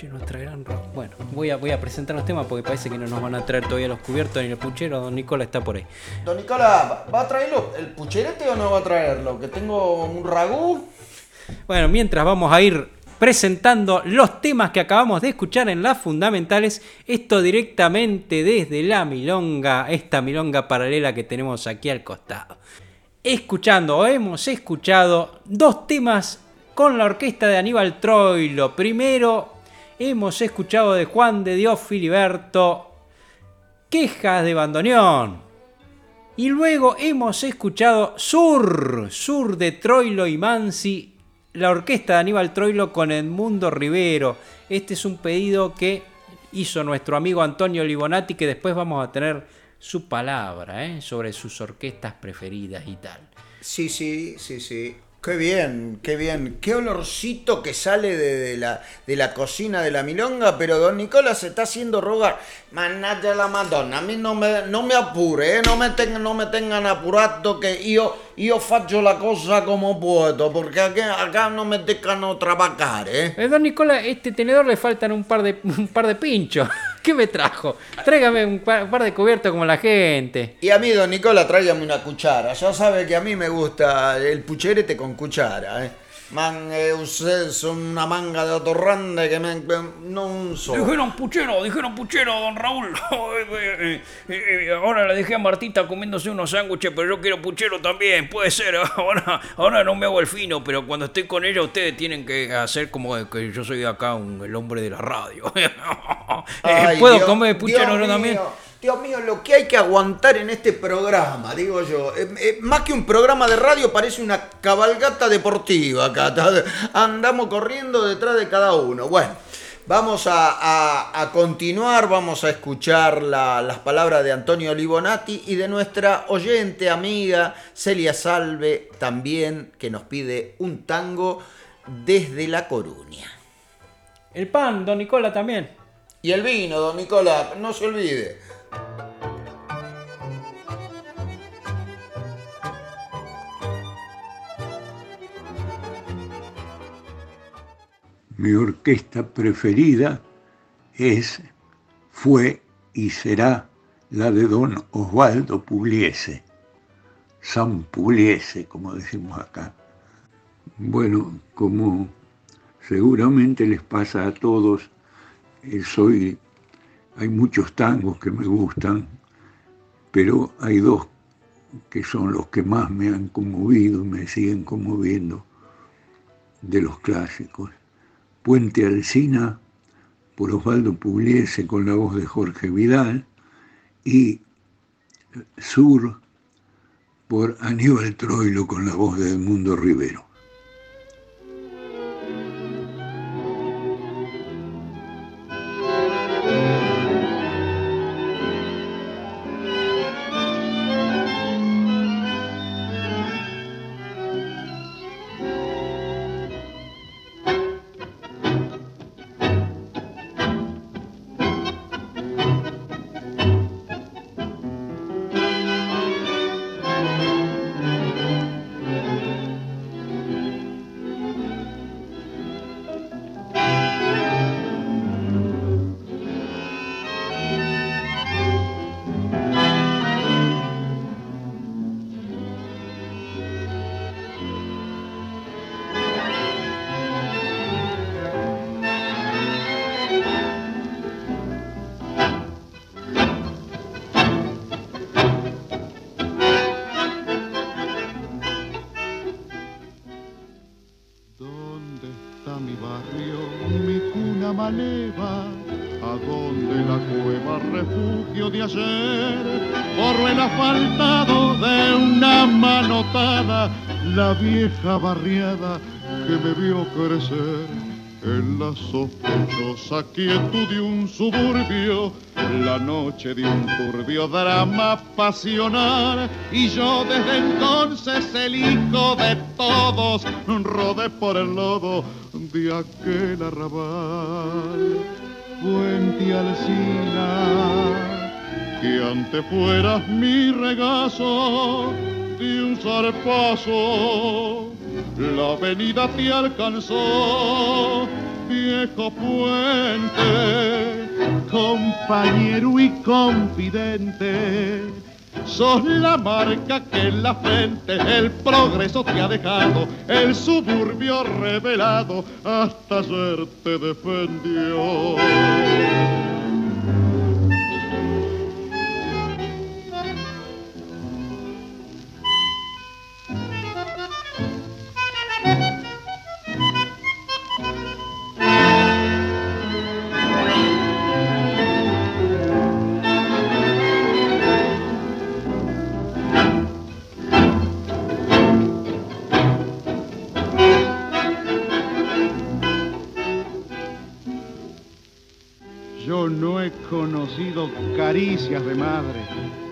Che, nos traerán ro- Bueno, voy a, voy a presentar los temas porque parece que no nos van a traer todavía los cubiertos ni el puchero. Don Nicola está por ahí. Don Nicolás, ¿va a traerlo el pucherete o no va a traerlo? Que tengo un ragú. Bueno, mientras vamos a ir presentando los temas que acabamos de escuchar en las fundamentales, esto directamente desde la milonga, esta milonga paralela que tenemos aquí al costado. Escuchando, o hemos escuchado dos temas con la orquesta de Aníbal Troilo. Primero, hemos escuchado de Juan de Dios Filiberto, Quejas de Bandoneón. Y luego hemos escuchado Sur, Sur de Troilo y Mansi, la orquesta de Aníbal Troilo con Edmundo Rivero. Este es un pedido que hizo nuestro amigo Antonio Libonati, que después vamos a tener su palabra ¿eh? sobre sus orquestas preferidas y tal. Sí, sí, sí, sí. Qué bien, qué bien. Qué olorcito que sale de, de la, de la cocina de la milonga, pero don Nicolás se está haciendo rogar. Manalla la Madonna, a mí no me, no me apure, eh, no, me no me tengan apurato que io, io faccio la cosa como puedo, porque acá, acá no me dejan trabajar, eh. Eh, don Nicola, este tenedor le faltan un par de, un par de pinchos. ¿Qué me trajo? Tráigame un par, un par de cubiertos como la gente. Y a mí, don Nicola, tráigame una cuchara. Ya sabe que a mí me gusta el pucherete con cuchara, eh. Man, eh, ustedes son una manga de atorrante que me, no so. Dijeron puchero, dijeron puchero, don Raúl. Eh, eh, eh, ahora le dejé a Martita comiéndose unos sándwiches, pero yo quiero puchero también, puede ser. Ahora, ahora no me hago el fino, pero cuando estoy con ella ustedes tienen que hacer como que yo soy acá un- el hombre de la radio. Ay, ¿Puedo Dios- comer puchero yo también? mío, Dios mío, lo que hay que aguantar en este programa, digo yo. Eh, eh, más que un programa de radio, parece una cabalgata deportiva acá. Andamos corriendo detrás de cada uno. Bueno, vamos a, a- a continuar, vamos a escuchar la- las palabras de Antonio Libonati y de nuestra oyente amiga Celia Salve, también, que nos pide un tango desde La Coruña. El pan, don Nicola también. Y el vino, don Nicola, no se olvide. Mi orquesta preferida es, fue y será la de don Osvaldo Pugliese, San Pugliese, como decimos acá. Bueno, como seguramente les pasa a todos, eh, soy, hay muchos tangos que me gustan, pero hay dos que son los que más me han conmovido me siguen conmoviendo de los clásicos. Puente Alsina por Osvaldo Pugliese con la voz de Jorge Vidal y Sur por Aníbal Troilo con la voz de Edmundo Rivero. La vieja barriada que me vio crecer. En la sospechosa quietud de un suburbio, la noche de un turbio drama pasional, y yo desde entonces el hijo de todos rodé por el lodo de aquel arrabal. Puente Alcina, que antes fueras mi regazo de un zarpazo, la avenida te alcanzó, viejo puente, compañero y confidente. Sos la marca que en la frente el progreso te ha dejado, el suburbio revelado hasta ayer te defendió. No he conocido caricias de madre.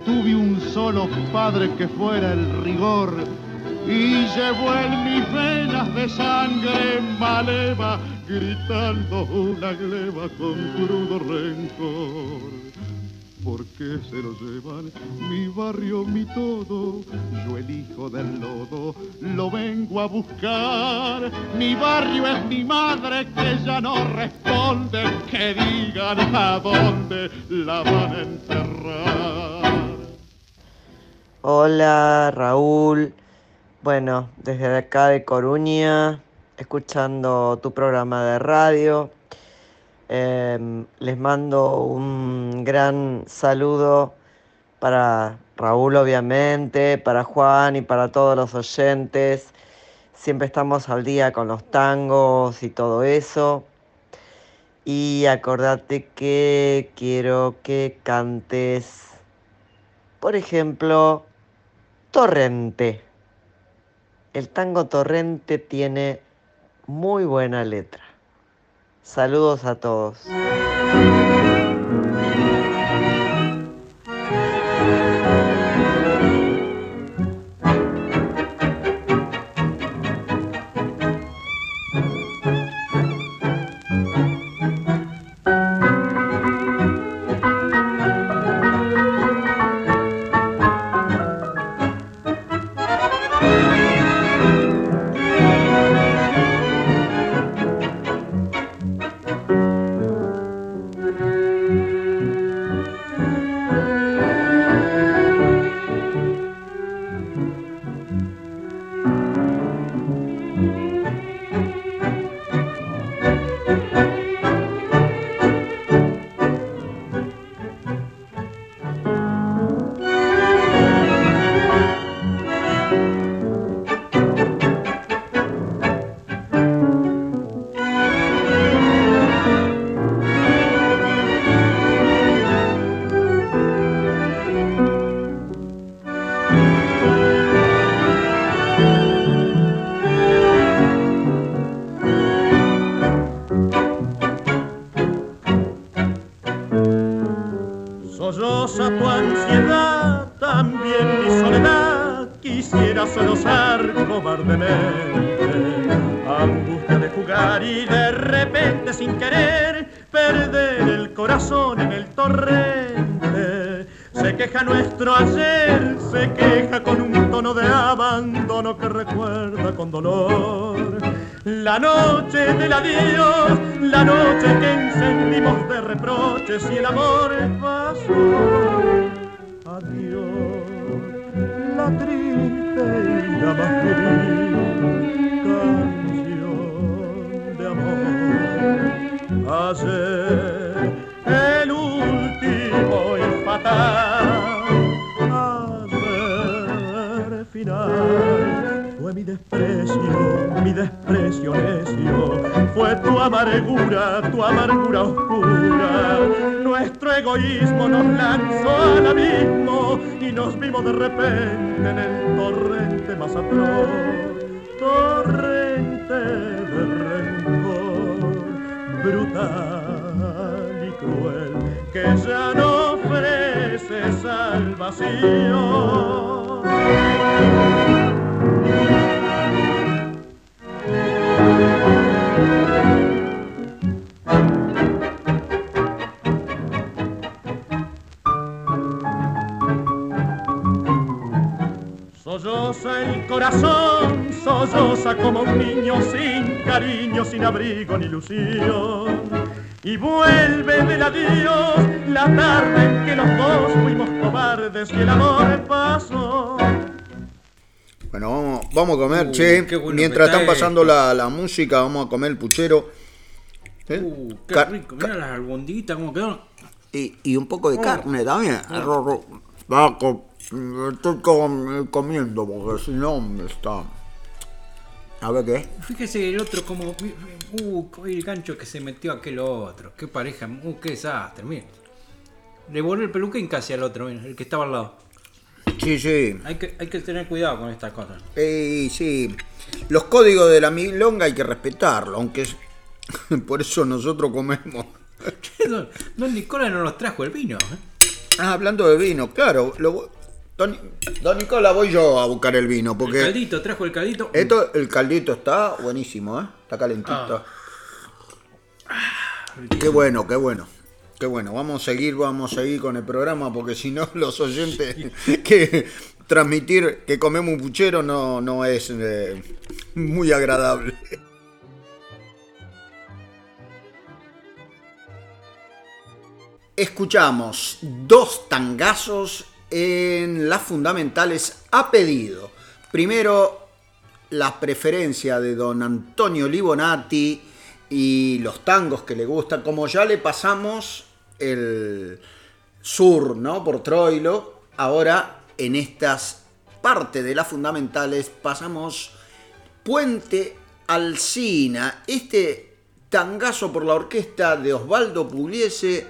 Tuve un solo padre que fuera el rigor y llevó en mis venas de sangre maleva, gritando una gleba con crudo rencor. ¿Por qué se lo llevan? Mi barrio, mi todo, yo el hijo del lodo, lo vengo a buscar. Mi barrio es mi madre que ya no responde, que digan a dónde la van a enterrar. Hola Raúl, bueno, desde acá de Coruña, escuchando tu programa de radio. Em, les mando un gran saludo para Raúl, obviamente, para Juan y para todos los oyentes. Siempre estamos al día con los tangos y todo eso. Y acordate que quiero que cantes, por ejemplo, Torrente. El tango Torrente tiene muy buena letra. Saludos a todos. Nuestro ayer, se queja con un tono de abandono que recuerda con dolor. La noche del adiós, la noche que encendimos de reproches y el amor pasó. Adiós, la triste y la más canción de amor. Ayer, de repente en vamos, a comer, Uh, che. bueno Mientras están pasando la, la música, vamos a comer el puchero. ¿Eh? Uh, qué rico, mira las albondiguitas cómo quedaron. Y, y un poco de Oh. carne también. Oh. Va, Estoy com- comiendo porque si no me está. A ver qué. Fíjese el otro como. Uh, el gancho que se metió aquel otro. Qué pareja. Uh, qué desastre. Mire. Le voló el peluquín casi al otro, mira, el que estaba al lado. Sí, sí. Hay que, hay que tener cuidado con estas cosas. Eh, sí. Los códigos de la milonga hay que respetarlo, aunque es- por eso nosotros comemos. Don, don Nicola no nos trajo el vino. ¿eh? Ah, hablando de vino, claro. lo don, don Nicola, voy yo a buscar el vino El porque caldito, trajo el caldito. esto, el caldito está buenísimo, ¿eh? Está calentito. Qué bueno, qué bueno. Qué bueno, vamos a seguir, vamos a seguir con el programa porque si no los oyentes que transmitir que comemos un puchero no, no es eh, muy agradable. Escuchamos dos tangazos en las fundamentales a pedido. Primero, la preferencia de don Antonio Libonati y los tangos que le gustan, como ya le pasamos el sur, ¿no? Por Troilo, ahora en estas partes de las fundamentales pasamos Puente Alsina, este tangazo por la orquesta de Osvaldo Pugliese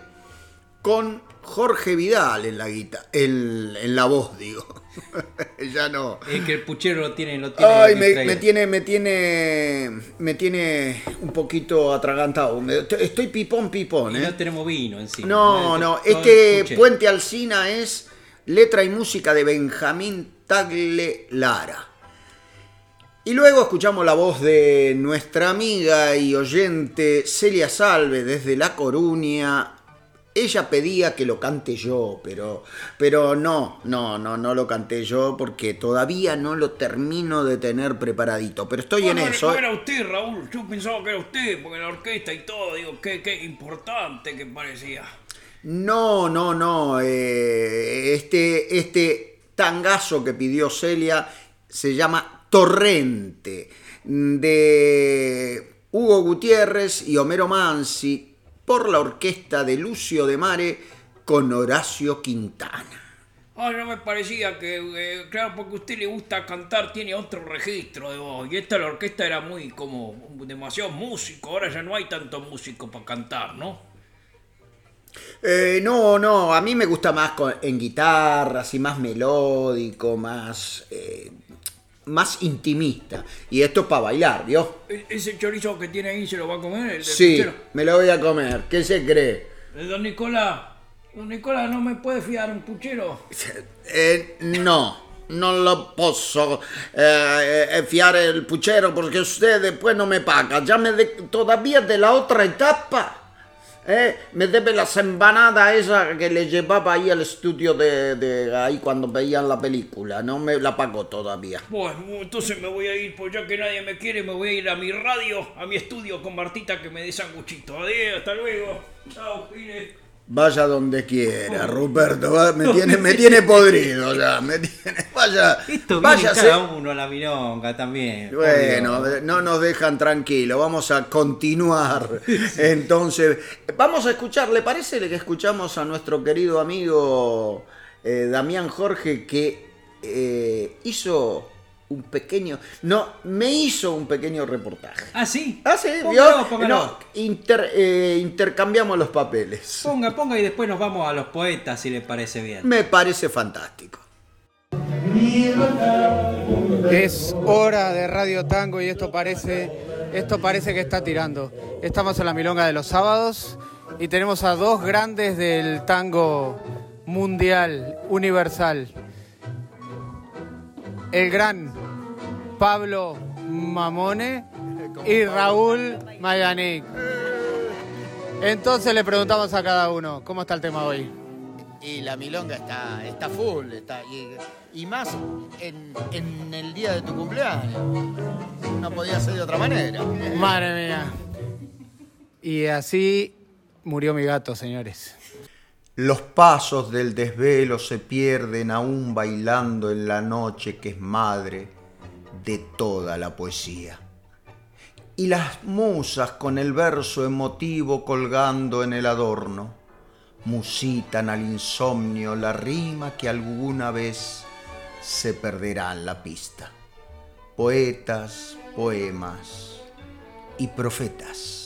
con Jorge Vidal en la guita, en, en la voz, digo. ya no. Es que el puchero lo tiene, lo tiene. Ay, me, tiene, me tiene, me tiene un poquito atragantado. Me- estoy pipón, pipón, Y ¿eh? no tenemos vino encima. No, no, Todo este escuche. Puente Alsina es letra y música de Benjamín Tagle Lara. Y luego escuchamos la voz de nuestra amiga y oyente Celia Salve desde La Coruña. Ella pedía que lo cante yo, pero, pero no, no, no, no lo canté yo porque todavía no lo termino de tener preparadito. Pero estoy en eso. No era usted, Raúl. Yo pensaba que era usted, porque la orquesta y todo, digo, qué, qué importante que parecía. No, no, no. eh, este, este tangazo que pidió Celia se llama Torrente, de Hugo Gutiérrez y Homero Mansi, por la orquesta de Lucio de Mare con Horacio Quintana. Ah, no me parecía que, eh, claro, porque a usted le gusta cantar, tiene otro registro de voz. Y esta la orquesta era muy como demasiado músico. Ahora ya no hay tanto músico para cantar, ¿no? Eh, no, no, a mí me gusta más con- en guitarra, así más melódico, más, eh, más intimista. Y esto es para bailar, ¿vio? E- Ese chorizo que tiene ahí se lo va a comer, el Sí, puchero? me lo voy a comer. ¿Qué se cree? Eh, Don Nicolás, don Nicolás, ¿no me puede fiar un puchero? Eh, no, non lo posso eh, fiare el puchero porque usted después no me paga. Ya me de- todavía de la otra etapa. Eh, me debe las empanadas esa que le llevaba ahí al estudio de, de ahí cuando veían la película. No me la pagó todavía. Bueno, entonces me voy a ir, pues ya que nadie me quiere, me voy a ir a mi radio, a mi estudio con Martita que me dé sanguchito. Adiós, hasta luego. Chao, Gines. Vaya donde quiera, Ruperto. va- Me tiene, me tiene podrido ya. Me tiene, vaya. Esto viene váyase. cada uno a la milonga también. Bueno, obvio. no nos dejan tranquilo. Vamos a continuar. Entonces, vamos a escuchar. ¿Le parece que escuchamos a nuestro querido amigo eh, Damián Jorge que eh, hizo un pequeño. No, me hizo un pequeño reportaje. Ah, sí. Ah, sí, Póngalo, ¿vio? póngalo. No, inter- eh, intercambiamos los papeles. Ponga, ponga y después nos vamos a los poetas si le parece bien. Me parece fantástico. Es hora de Radio Tango y esto parece, esto parece que está tirando. Estamos en la Milonga de los sábados y tenemos a dos grandes del tango mundial, universal. El gran Pablo Mamone y Raúl Mayanik. Entonces le preguntamos a cada uno, ¿cómo está el tema hoy? Y la milonga está, está full, está, y, y más en, en el día de tu cumpleaños. No podía ser de otra manera. Madre mía. Y así murió mi gato, señores. Los pasos del desvelo se pierden aún bailando en la noche que es madre de toda la poesía. Y las musas con el verso emotivo colgando en el adorno musitan al insomnio la rima que alguna vez se perderá en la pista. Poetas, poemas y profetas.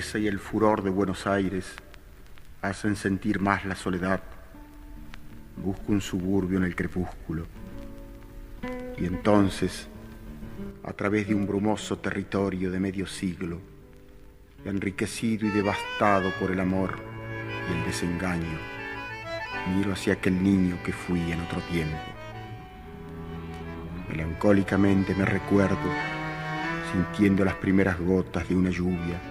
Y el furor de Buenos Aires hacen sentir más la soledad, busco un suburbio en el crepúsculo. Y entonces, a través de un brumoso territorio de medio siglo, enriquecido y devastado por el amor y el desengaño, miro hacia aquel niño que fui en otro tiempo. Melancólicamente me recuerdo sintiendo las primeras gotas de una lluvia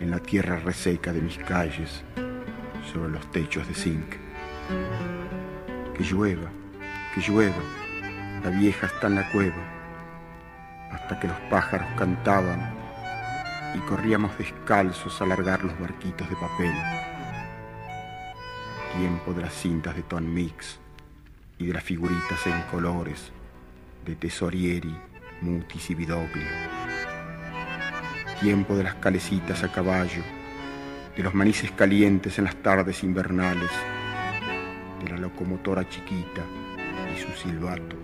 en la tierra reseca de mis calles sobre los techos de zinc. Que llueva, que llueva, la vieja está en la cueva, hasta que los pájaros cantaban y corríamos descalzos a largar los barquitos de papel. Tiempo de las cintas de Ton Mix y de las figuritas en colores de Tesorieri, Mutis y Vidoglio. Tiempo de las calecitas a caballo, de los manices calientes en las tardes invernales, de la locomotora chiquita y su silbato.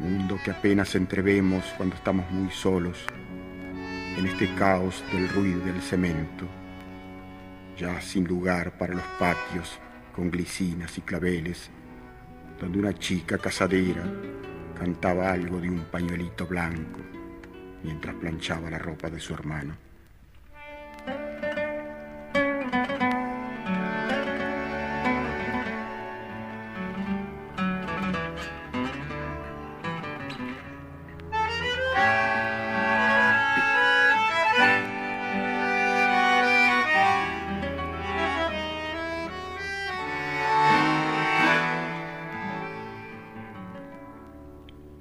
Mundo que apenas entrevemos cuando estamos muy solos en este caos del ruido del cemento, ya sin lugar para los patios con glicinas y claveles, donde una chica casadera cantaba algo de un pañuelito blanco mientras planchaba la ropa de su hermano.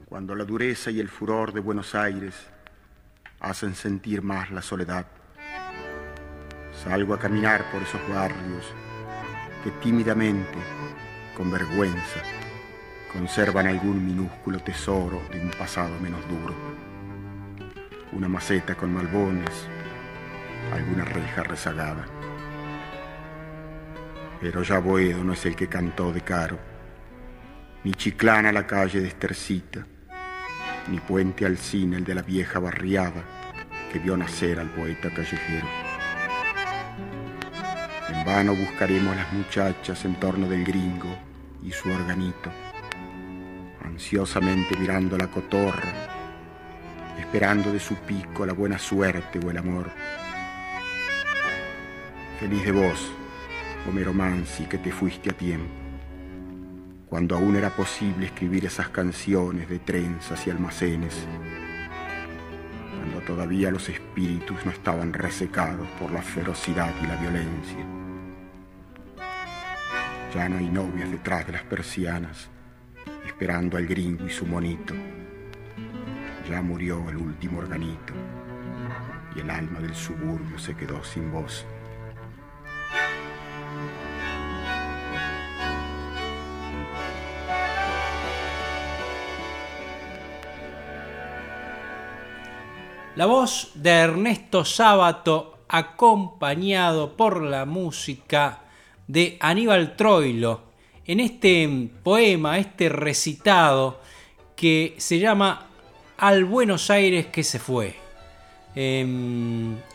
Cuando la dureza y el furor de Buenos Aires hacen sentir más la soledad, salgo a caminar por esos barrios que tímidamente, con vergüenza, conservan algún minúsculo tesoro de un pasado menos duro. Una maceta con malbones, alguna reja rezagada. Pero ya Boedo no es el que cantó de caro ni chiclana la calle de Estercita, ni puente al cine el de la vieja barriada que vio nacer al poeta callejero. En vano buscaremos las muchachas en torno del gringo y su organito, ansiosamente mirando la cotorra, esperando de su pico la buena suerte o el amor. Feliz de vos, Homero Mansi, que te fuiste a tiempo, cuando aún era posible escribir esas canciones de trenzas y almacenes, cuando todavía los espíritus no estaban resecados por la ferocidad y la violencia. Ya no hay novias detrás de las persianas, esperando al gringo y su monito. Ya murió el último organito y el alma del suburbio se quedó sin voz. La voz de Ernesto Sábato acompañado por la música de Aníbal Troilo en este poema, este recitado que se llama Al Buenos Aires que se fue. Eh,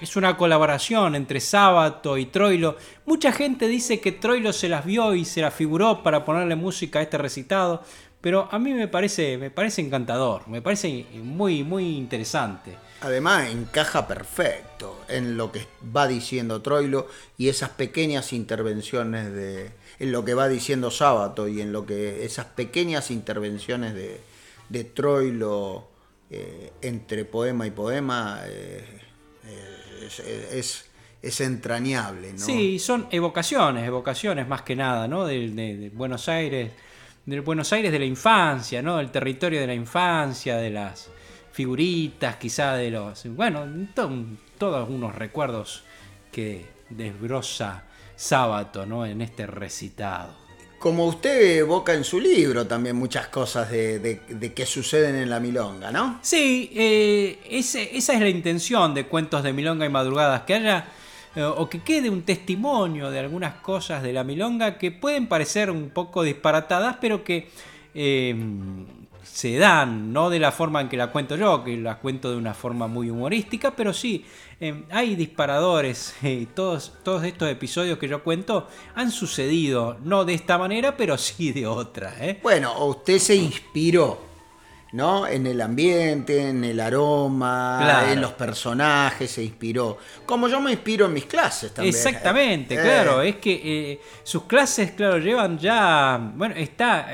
es una colaboración entre Sábato y Troilo. Mucha gente dice que Troilo se las vio y se las figuró para ponerle música a este recitado, pero a mí me parece, me parece encantador, me parece muy, muy interesante. Además, encaja perfecto en lo que va diciendo Troilo y esas pequeñas intervenciones de. en lo que va diciendo Sábato y en lo que. esas pequeñas intervenciones de, de Troilo eh, entre poema y poema eh, es, es- entrañable, ¿no? Sí, son evocaciones, evocaciones más que nada, ¿no? De, de- de Buenos Aires, del Buenos Aires de la infancia, ¿no? Del territorio de la infancia, de las figuritas, quizá de los, bueno, to- todos unos recuerdos que desbroza Sábato, ¿no? En este recitado. Como usted evoca en su libro también muchas cosas de, de, de que suceden en la milonga, ¿no? Sí, eh, ese- esa es la intención de Cuentos de Milonga y Madrugadas, que haya eh, o que quede un testimonio de algunas cosas de la Milonga que pueden parecer un poco disparatadas, pero que eh, se dan, no de la forma en que la cuento yo, que la cuento de una forma muy humorística, pero sí, eh, hay disparadores y todos, todos estos episodios que yo cuento han sucedido, no de esta manera, pero sí de otra. ¿eh? Bueno, usted se inspiró, ¿no? En el ambiente, en el aroma, Claro. en los personajes, se inspiró. Como yo me inspiro en mis clases también. Exactamente, Eh, claro. Es que eh, sus clases, claro, llevan ya. Bueno, está.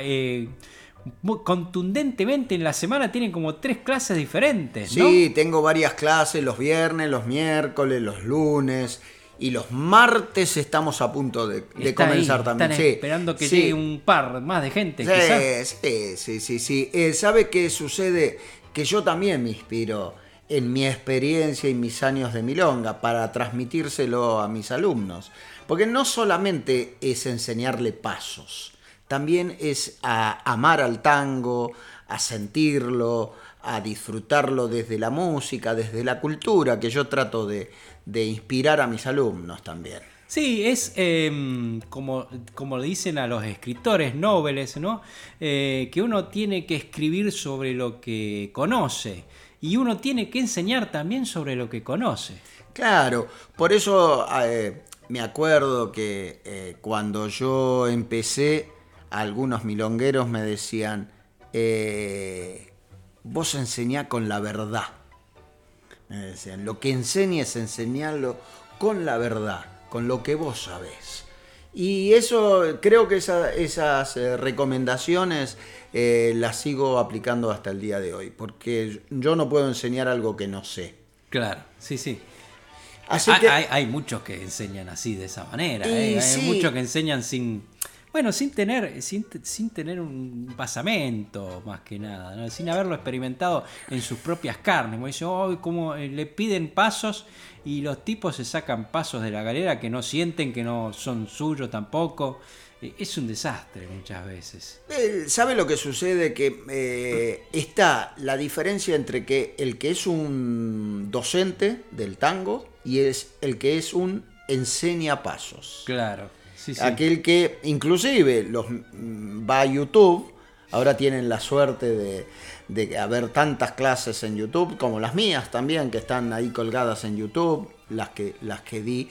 Muy contundentemente en la semana tienen como tres clases diferentes, ¿no? Sí, tengo varias clases los viernes, los miércoles, los lunes y los martes estamos a punto de, de Está ahí, comenzar también. Están Sí, esperando que sí. llegue un par más de gente, quizás. Sí, sí, sí, sí, sí. Eh, ¿Sabe qué sucede? Que yo también me inspiro en mi experiencia y mis años de milonga para transmitírselo a mis alumnos. Porque no solamente es enseñarle pasos, también es a amar al tango, a sentirlo, a disfrutarlo desde la música, desde la cultura, que yo trato de, de inspirar a mis alumnos también. Sí, es eh, como, como le dicen a los escritores nobles, ¿no? Eh, que uno tiene que escribir sobre lo que conoce y uno tiene que enseñar también sobre lo que conoce. Claro, por eso eh, me acuerdo que eh, cuando yo empecé, algunos milongueros me decían, eh, vos enseñá con la verdad. Me decían, lo que enseñes, enseñarlo con la verdad, con lo que vos sabés. Y eso, creo que esa- esas eh, recomendaciones eh, las sigo aplicando hasta el día de hoy, porque yo no puedo enseñar algo que no sé. Claro, sí, sí. Así hay, que- hay- hay muchos que enseñan así, de esa manera. ¿eh? Hay sí. muchos que enseñan sin. Bueno, sin tener, sin, sin tener un basamento, más que nada, ¿no? sin haberlo experimentado en sus propias carnes. Como dice, "Oh, como le piden pasos y los tipos se sacan pasos de la galera que no sienten, que no son suyos tampoco. Eh, Es un desastre muchas veces. Eh, ¿Sabe lo que sucede? Que eh, está la diferencia entre que el que es un docente del tango y es el que es un enseña pasos. Claro. Aquel que inclusive los, mm, va a YouTube Ahora tienen la suerte de, de haber tantas clases en YouTube, como las mías también, que están ahí colgadas en YouTube, las que, las que di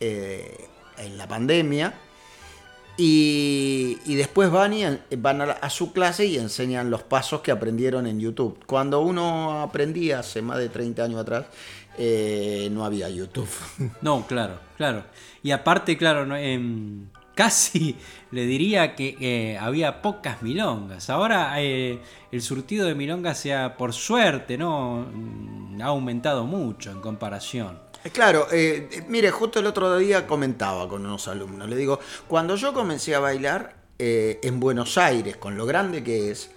eh, en la pandemia. Y, y después van, y van a, a su clase y enseñan los pasos que aprendieron en YouTube. Cuando uno aprendía hace más de 30 años atrás, eh, no había YouTube. No, claro, claro. Y aparte, claro, no, em, casi le diría que eh, había pocas milongas. Ahora eh, el surtido de milongas sea por suerte, ¿no? Mm, Ha aumentado mucho en comparación. Claro, eh, mire, justo el otro día comentaba con unos alumnos, le digo, cuando yo comencé a bailar eh, en Buenos Aires, con lo grande que es,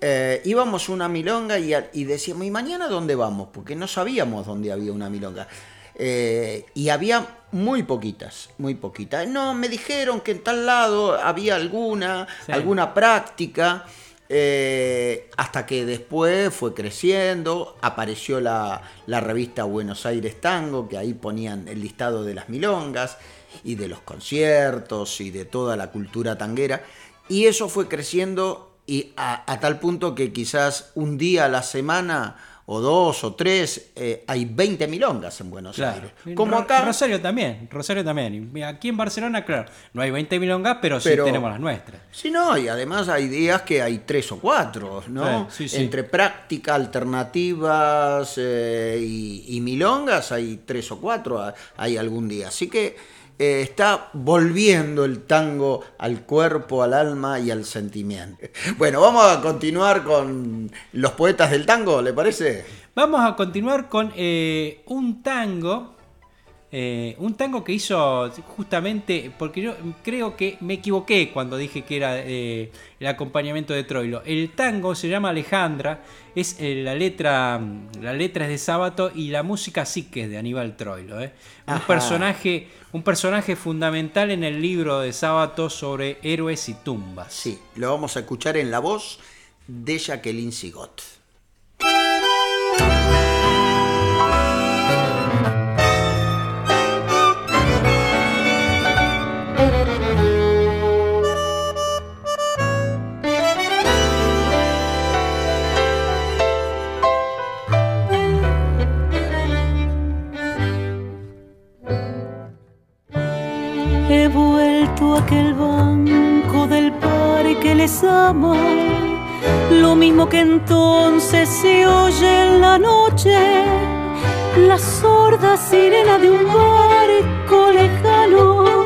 eh, íbamos a una milonga y, decíamos, ¿y mañana dónde vamos? Porque no sabíamos dónde había una milonga. Eh, y había muy poquitas, muy poquitas. No, me dijeron que en tal lado había alguna, Sí. alguna práctica. eh, hasta que después fue creciendo, apareció la, la revista Buenos Aires Tango, que ahí ponían el listado de las milongas y de los conciertos y de toda la cultura tanguera. Y eso fue creciendo y a, a tal punto que quizás un día a la semana o dos o tres eh, hay 20 milongas en Buenos Claro. Aires. Como acá, Rosario también, Rosario también. Aquí en Barcelona, claro, no hay 20 milongas, pero, Pero- sí tenemos las nuestras. Sí, no, y además hay días que hay tres o cuatro, ¿no? Sí, sí, sí. Entre práctica, alternativas eh, y, y milongas hay tres o cuatro, hay algún día. Así que eh, está volviendo el tango al cuerpo, al alma y al sentimiento. Bueno, vamos a continuar con los poetas del tango, ¿le parece? Vamos a continuar con eh, un tango. Eh, un tango que hizo justamente, porque yo creo que me equivoqué cuando dije que era eh, el acompañamiento de Troilo. El tango se llama Alejandra, es eh, la letra, la letra es de Sábato y la música sí que es de Aníbal Troilo. eh. Un personaje, un personaje fundamental en el libro de Sábato sobre héroes y tumbas. Sí, lo vamos a escuchar en la voz de Jacqueline Sigot. Lo mismo que entonces se oye en la noche, la sorda sirena de un barco lejano,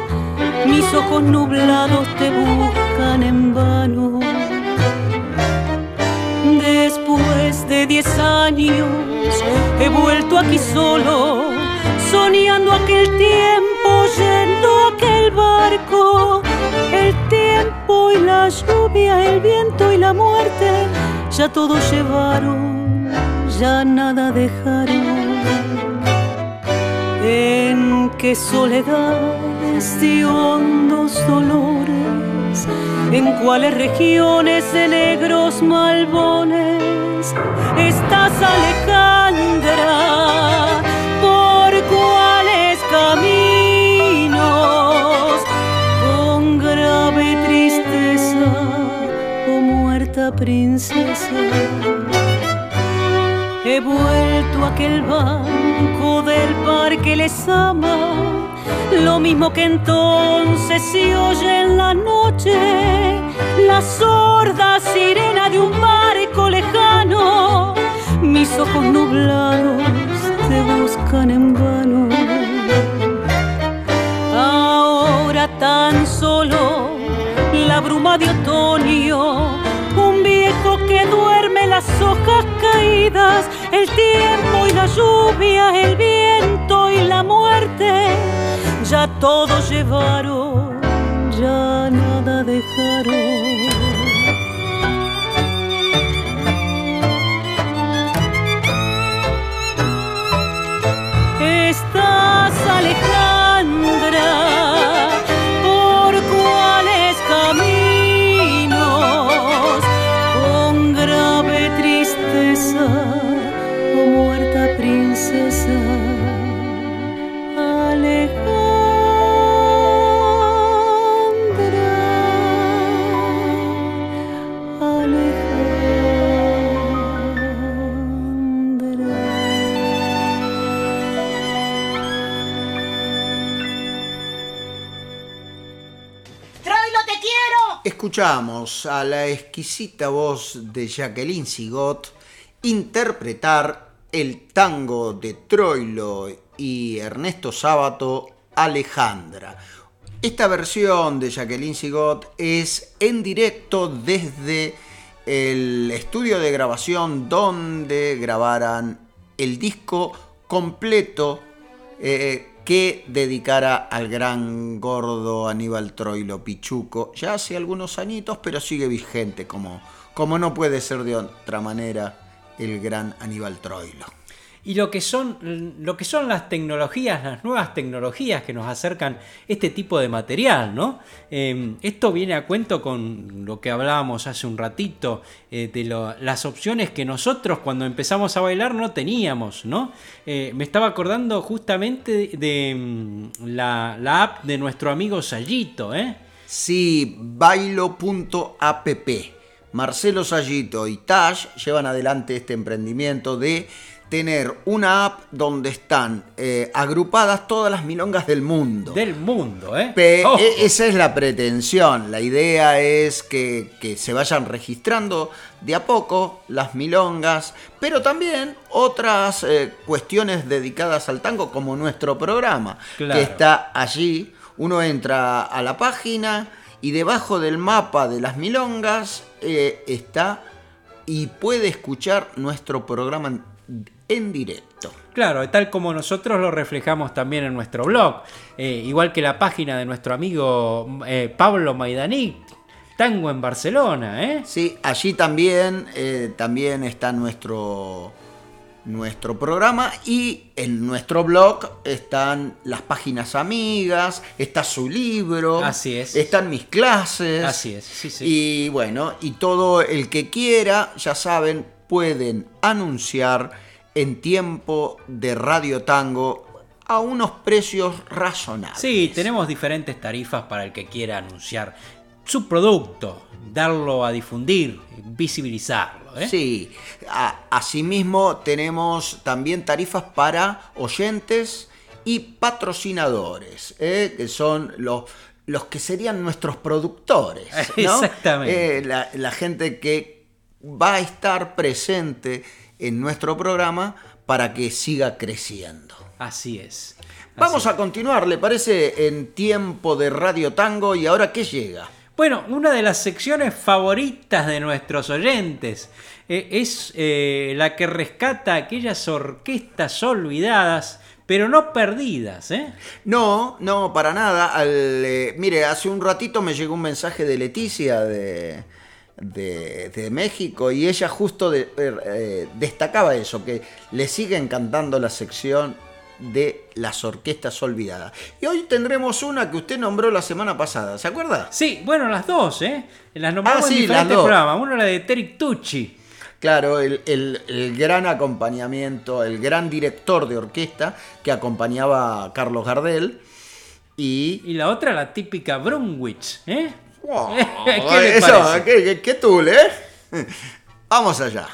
mis ojos nublados te buscan en vano. Después de diez años he vuelto aquí solo, soñando aquel tiempo, yendo aquel barco. El tiempo y la lluvia, el viento y la muerte, ya todo llevaron, ya nada dejaron. En qué soledades de hondos dolores, en cuáles regiones de negros malbones estás Alejandra, muerta princesa. He vuelto a aquel banco del parque les ama, lo mismo que entonces se oye en la noche, la sorda sirena de un barco lejano, mis ojos nublados te buscan en vano. Ahora tan solo la bruma de otoño, duerme las hojas caídas, el tiempo y la lluvia, el viento y la muerte, ya todo llevaron, ya nada dejaron. Estás Alejandra, escuchamos a la exquisita voz de Jacqueline Sigot interpretar el tango de Troilo y Ernesto Sábato Alejandra. Esta versión de Jacqueline Sigot es en directo desde el estudio de grabación donde grabaran el disco completo eh, que dedicara al gran gordo Aníbal Troilo Pichuco. Ya hace algunos añitos, pero sigue vigente, como, como no puede ser de otra manera el gran Aníbal Troilo. Y lo que son, lo que son las tecnologías, las nuevas tecnologías que nos acercan este tipo de material, ¿no? Eh, esto viene a cuento con lo que hablábamos hace un ratito, eh, de las opciones que nosotros cuando empezamos a bailar no teníamos, ¿no? Eh, me estaba acordando justamente de, la, la app de nuestro amigo Sayito, ¿eh? Sí, bailo.app. Marcelo Sayito y Tash llevan adelante este emprendimiento de tener una app donde están eh, agrupadas todas las milongas del mundo. Del mundo, ¿eh? Pe- e- esa es la pretensión. La idea es que, que se vayan registrando de a poco las milongas, pero también otras eh, cuestiones dedicadas al tango, como nuestro programa, Claro. que está allí. Uno entra a la página y debajo del mapa de las milongas eh, está y puede escuchar nuestro programa en, directo. Claro, tal como nosotros lo reflejamos también en nuestro blog, Eh, igual que la página de nuestro amigo eh, Pablo Maidanic, Tango en Barcelona, ¿eh? Sí, allí también, eh, también está nuestro, nuestro programa y en nuestro blog están las páginas amigas, está su libro, Así es. están mis clases. Así es, sí, sí. Y bueno, y todo el que quiera, ya saben, pueden anunciar en tiempo de Radio Tango a unos precios razonables. Sí, tenemos diferentes tarifas para el que quiera anunciar su producto, darlo a difundir, visibilizarlo. ¿eh? Sí, asimismo tenemos también tarifas para oyentes y patrocinadores, ¿eh? que son los, los que serían nuestros productores. ¿no? Exactamente. Eh, la, la gente que va a estar presente en nuestro programa para que siga creciendo. Así es. Vamos a continuar, ¿le parece? En tiempo de Radio Tango y ahora ¿qué llega? Bueno, una de las secciones favoritas de nuestros oyentes eh, es eh, la que rescata aquellas orquestas olvidadas, pero no perdidas, ¿eh? No, no, para nada. Al, eh, mire, hace un ratito me llegó un mensaje de Leticia de, de, de México y ella justo de- eh, destacaba eso, que le sigue encantando la sección de las orquestas olvidadas. Y hoy tendremos una que usted nombró la semana pasada, ¿se acuerda? Sí, bueno, las dos, ¿eh? Las nombramos Ah, sí, en las diferentes dos. programas. Uno la de Terry Tucci. Claro, el, el- el gran acompañamiento, el gran director de orquesta que acompañaba a Carlos Gardel. Y, Y la otra, la típica Brunwich, ¿eh? ¿Qué ¿Qué le Eso? ¿qué, qué, qué tul, eh? Vamos allá.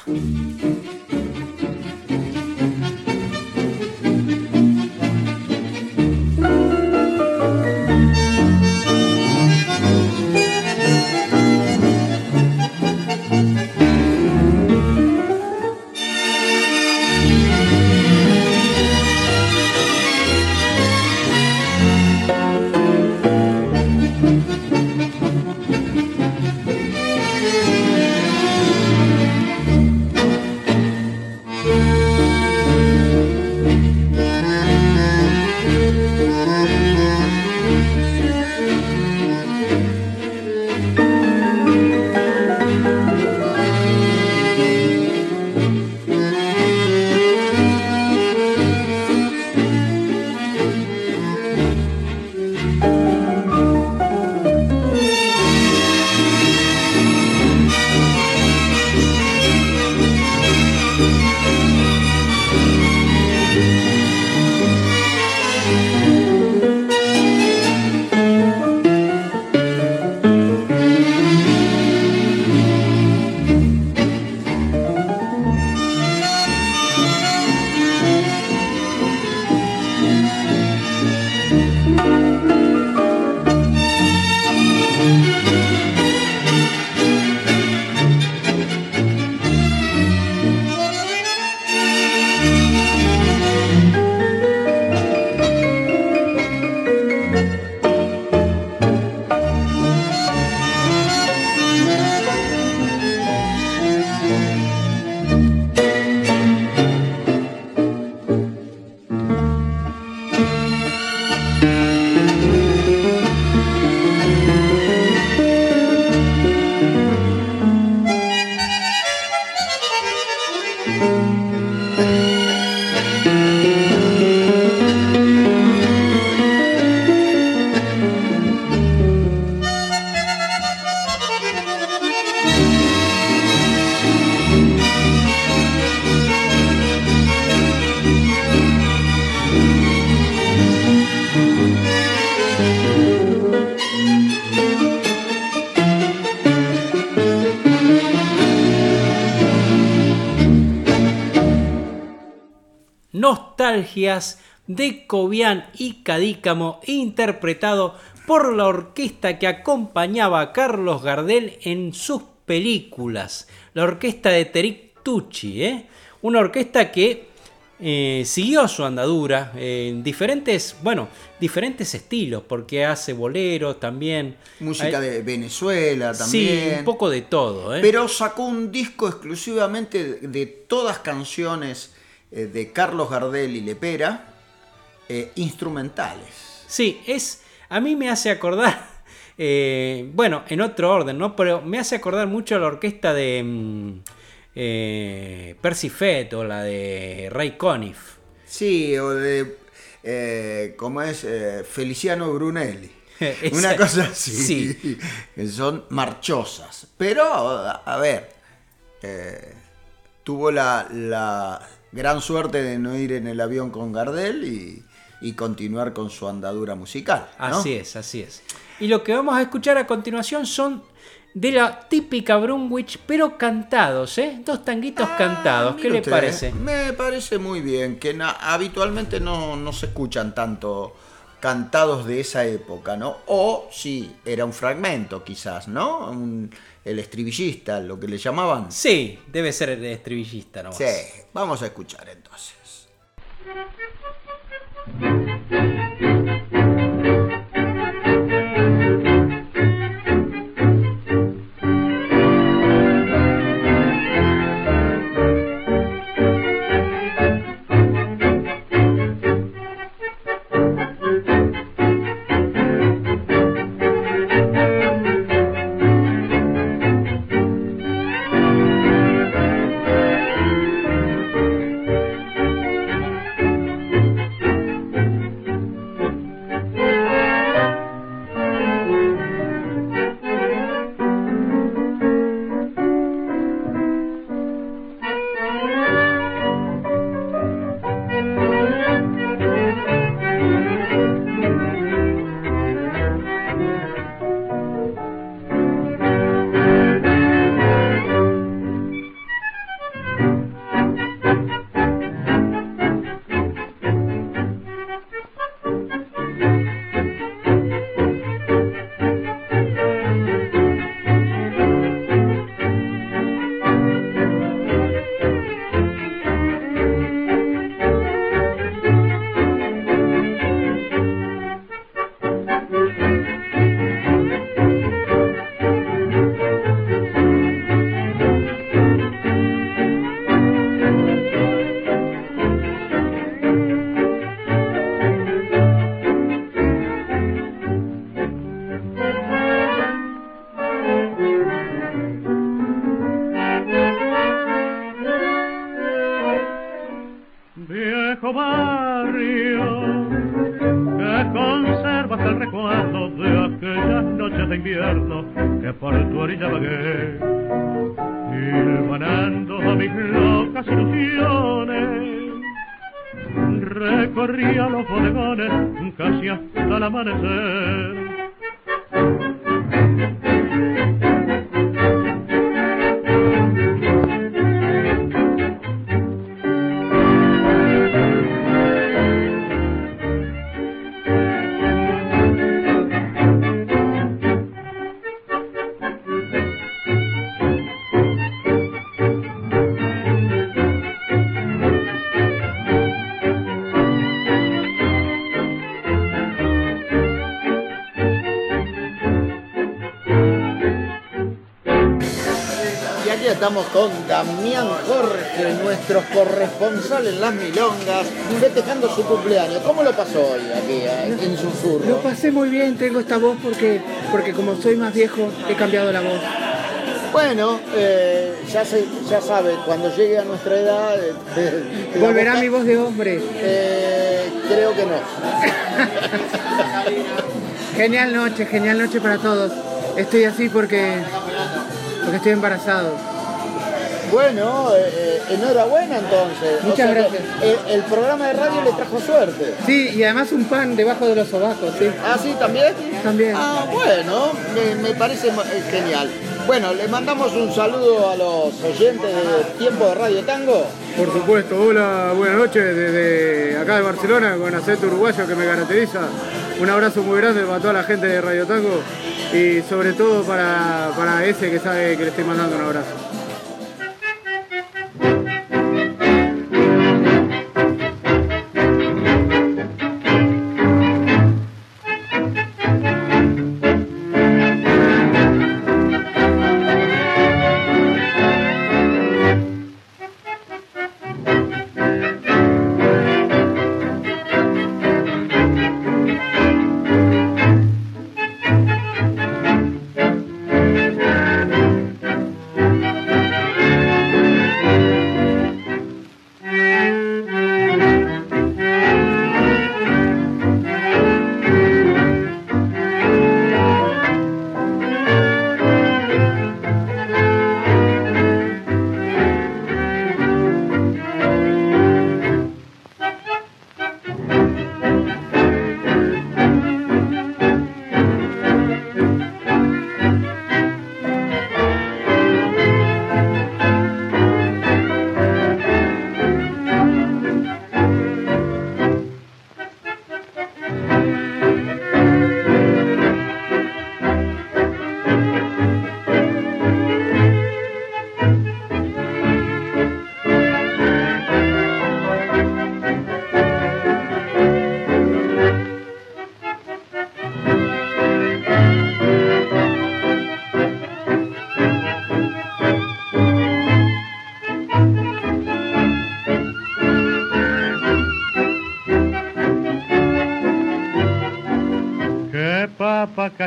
Nostalgias de Cobian y Cadícamo, interpretado por la orquesta que acompañaba a Carlos Gardel en sus películas, la orquesta de Teric Tucci, ¿eh? una orquesta que eh, siguió su andadura en diferentes, bueno, diferentes estilos, porque hace bolero también. Música de Venezuela Eh, Sí, también. un poco de todo, ¿eh? Pero sacó un disco exclusivamente de todas canciones eh, de Carlos Gardel y Lepera, eh, instrumentales. Sí, es. A mí me hace acordar. eh, bueno, en otro orden, ¿no? Pero me hace acordar mucho a la orquesta de. mm, Percy Fett o la de Ray Conniff. Sí, o de, ¿cómo es? Feliciano Brunelli. Esa- Una cosa así. sí. Son marchosas. Pero, a a ver, eh, tuvo la, la gran suerte de no ir en el avión con Gardel y, y continuar con su andadura musical. ¿no? Así es, así es. Y lo que vamos a escuchar a continuación son de la típica Brunwich, pero cantados, ¿eh? Dos tanguitos cantados. ¿Qué le usted, parece? Me parece muy bien, que na- habitualmente no, no se escuchan tanto cantados de esa época, ¿no? O sí, era un fragmento quizás, ¿no? Un- el estribillista, lo que le llamaban. Sí, debe ser el estribillista nomás. Sí, vamos a escuchar entonces. Corresponsal en Las Milongas, festejando su cumpleaños. ¿Cómo lo pasó hoy aquí eh, en Lo Susurro? pasé muy bien, tengo esta voz porque, porque como soy más viejo, he cambiado la voz. Bueno, eh, ya, se, ya sabe, cuando llegue a nuestra edad... eh, eh, Volverá boca- mi voz de hombre. Creo que no. Genial noche, genial noche para todos. Estoy así porque, porque estoy embarazado. Bueno, eh, eh, enhorabuena entonces. Muchas gracias. El, el programa de radio le trajo suerte. Sí, y además un pan debajo de los sobacos, sí. Ah, sí, también. También. Ah, bueno, me, me parece eh, genial. Bueno, le mandamos un saludo a los oyentes de Tiempo de Radio Tango. Por supuesto, hola, buenas noches desde acá de Barcelona con acento uruguayo que me caracteriza. Un abrazo muy grande para toda la gente de Radio Tango y sobre todo para, para ese que sabe que le estoy mandando un abrazo.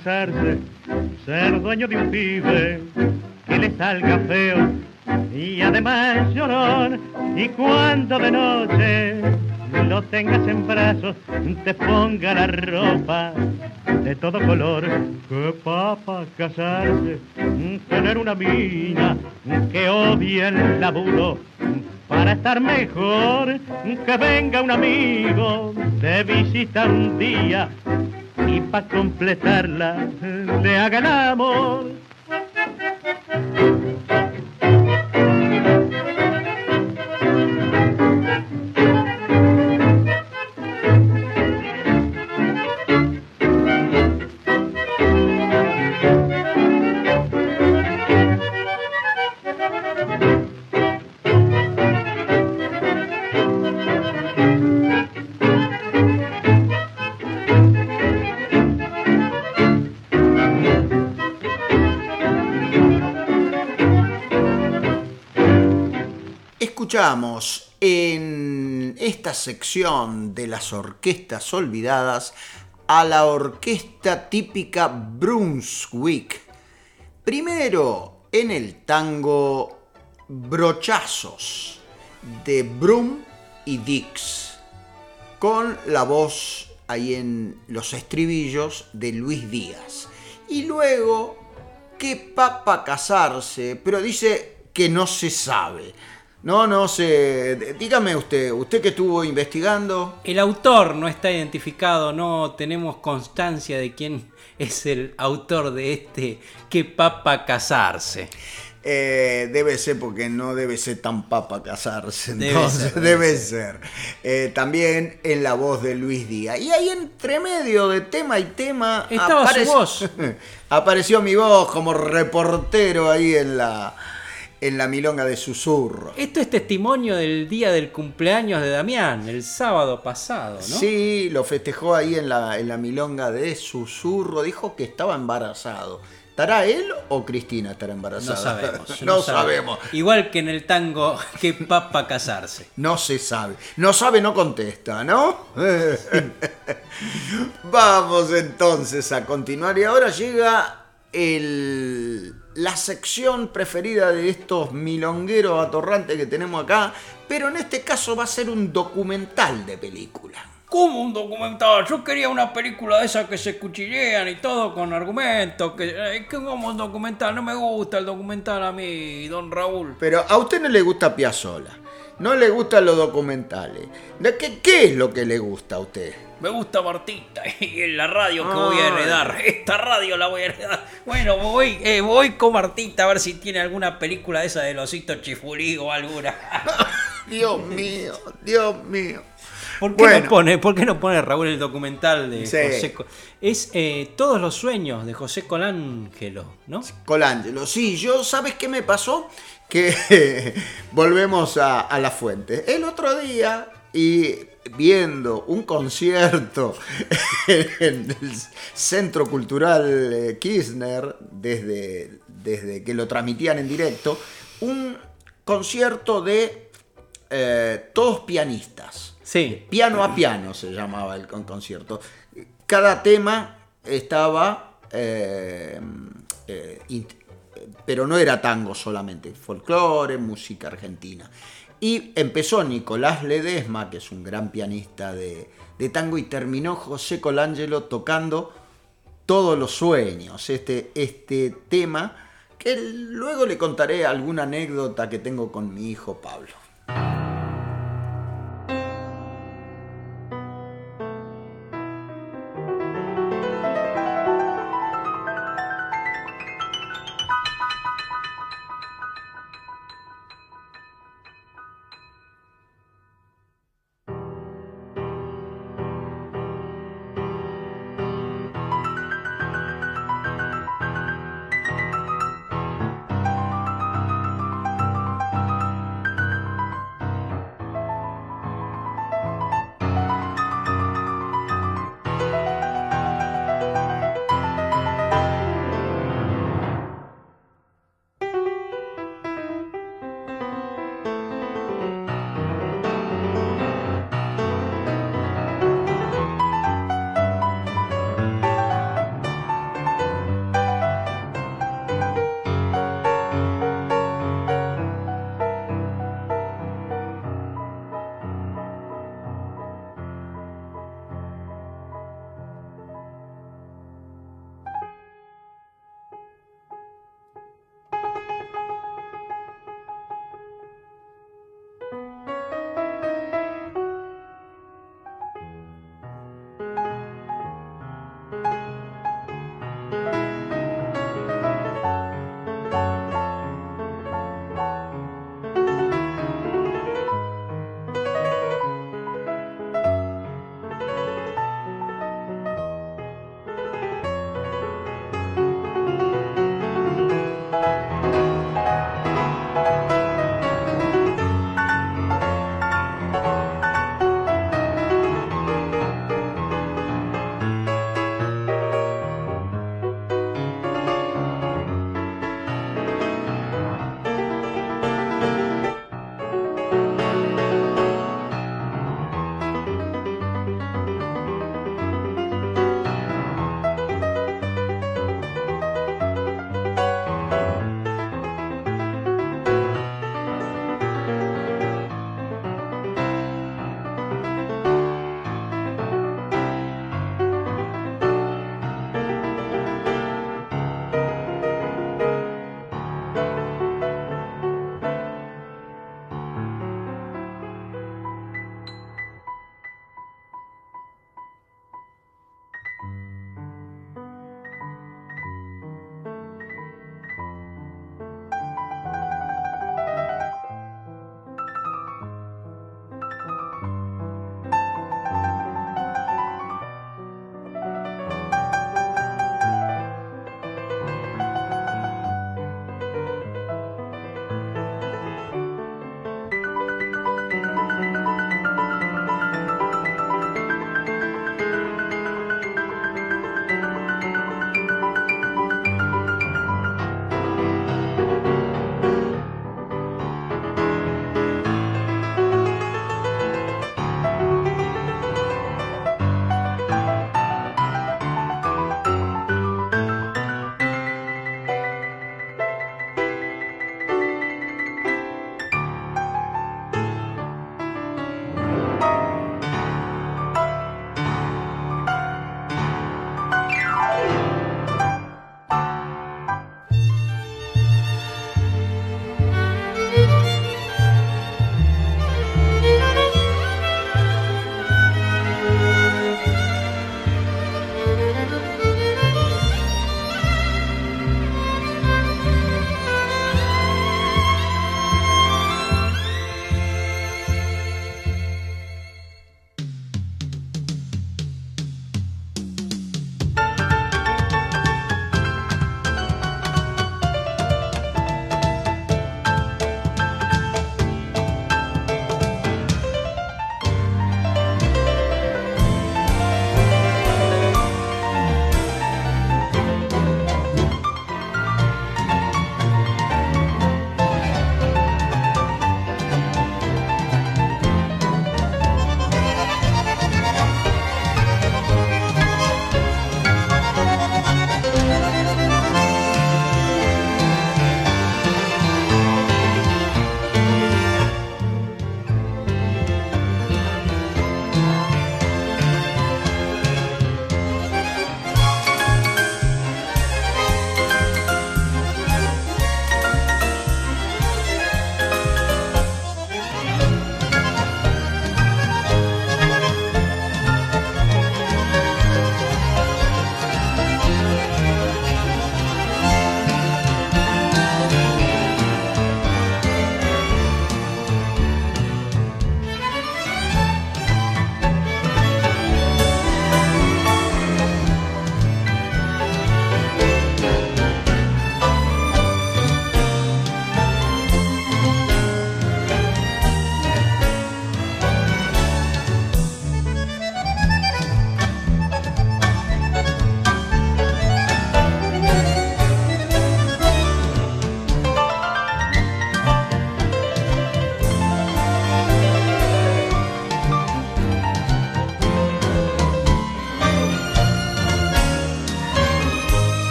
Casarse, ser dueño de un pibe que le salga feo y además llorón. Y cuando de noche lo tengas en brazos, te ponga la ropa de todo color. Que pa' casarse, tener una mina que odie el laburo para estar mejor. Que venga un amigo de visita un día para completarla le haga el amor. En esta sección de las orquestas olvidadas a la orquesta típica Brunswick. Primero en el tango Brochazos de Brum y Dix, con la voz ahí en los estribillos de Luis Díaz. Y luego, que papa casarse, pero dice que no se sabe. No, no sé. Dígame usted, usted que estuvo investigando. El autor no está identificado, no tenemos constancia de quién es el autor de este Que papa casarse. Eh, debe ser porque no debe ser tan papa casarse. Debe Entonces, ser, debe debe ser. Eh, también en la voz de Luis Díaz. Y ahí entre medio de tema y tema. Estaba su voz. apareció mi voz como reportero ahí en la, en la milonga de susurro. Esto es testimonio del día del cumpleaños de Damián, el sábado pasado, ¿no? Sí, lo festejó ahí en la, en la milonga de susurro. Dijo que estaba embarazado. ¿Estará él o Cristina estará No embarazada? sabemos. no sabemos. Igual que en el tango Que papa casarse. No se sabe. No sabe, no contesta, ¿no? Vamos entonces a continuar. Y ahora llega el, la sección preferida de estos milongueros atorrantes que tenemos acá. Pero en este caso va a ser un documental de película. ¿Cómo un documental? Yo quería una película de esas que se cuchillean y todo con argumentos. Que, eh, ¿qué como un documental? No me gusta el documental a mí, don Raúl. Pero a usted no le gusta Piazzolla. No le gustan los documentales. ¿De ¿Qué, ¿Qué es lo que le gusta a usted? Me gusta Martita y en la radio que voy a heredar. Esta radio la voy a heredar. Bueno, voy, eh, voy con Martita a ver si tiene alguna película de esa de Losito Chifulí o alguna. Dios mío, Dios mío. ¿Por qué, Bueno. no pone, ¿Por qué no pone Raúl el documental de Sí. José Es eh, Todos los sueños de José Colangelo, ¿no? Colangelo, sí, yo, ¿sabes qué me pasó? Que volvemos a, a la fuente. El otro día, y viendo un concierto en el Centro Cultural eh, Kirchner, desde, desde que lo transmitían en directo, un concierto de eh, todos pianistas. Sí. Piano a piano se llamaba el con- concierto. Cada tema estaba, eh, eh, pero no era tango solamente, folclore, música argentina. Y empezó Nicolás Ledesma, que es un gran pianista de, tango, y terminó José Colangelo tocando todos los sueños, este, este tema, que luego le contaré alguna anécdota que tengo con mi hijo Pablo.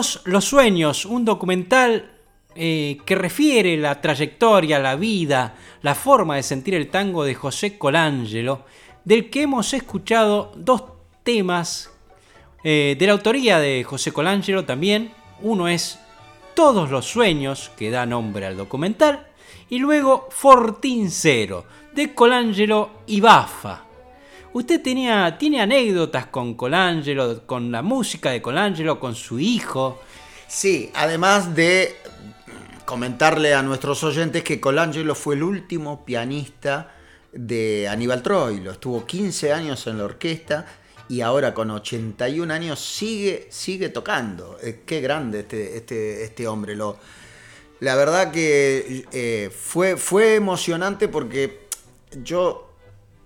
Todos los sueños, un documental eh, que refiere la trayectoria, la vida, la forma de sentir el tango de José Colangelo, del que hemos escuchado dos temas eh, de la autoría de José Colangelo también. Uno es Todos los sueños, que da nombre al documental, y luego Fortín Cero, de Colangelo y Bafa. ¿Usted tenía, tiene anécdotas con Colangelo, con la música de Colangelo, con su hijo? Sí, además de comentarle a nuestros oyentes que Colangelo fue el último pianista de Aníbal Troilo. Estuvo 15 años en la orquesta y ahora con 81 años sigue, sigue tocando. Eh, qué grande este, este, este hombre. Lo, la verdad que eh, fue, fue emocionante porque yo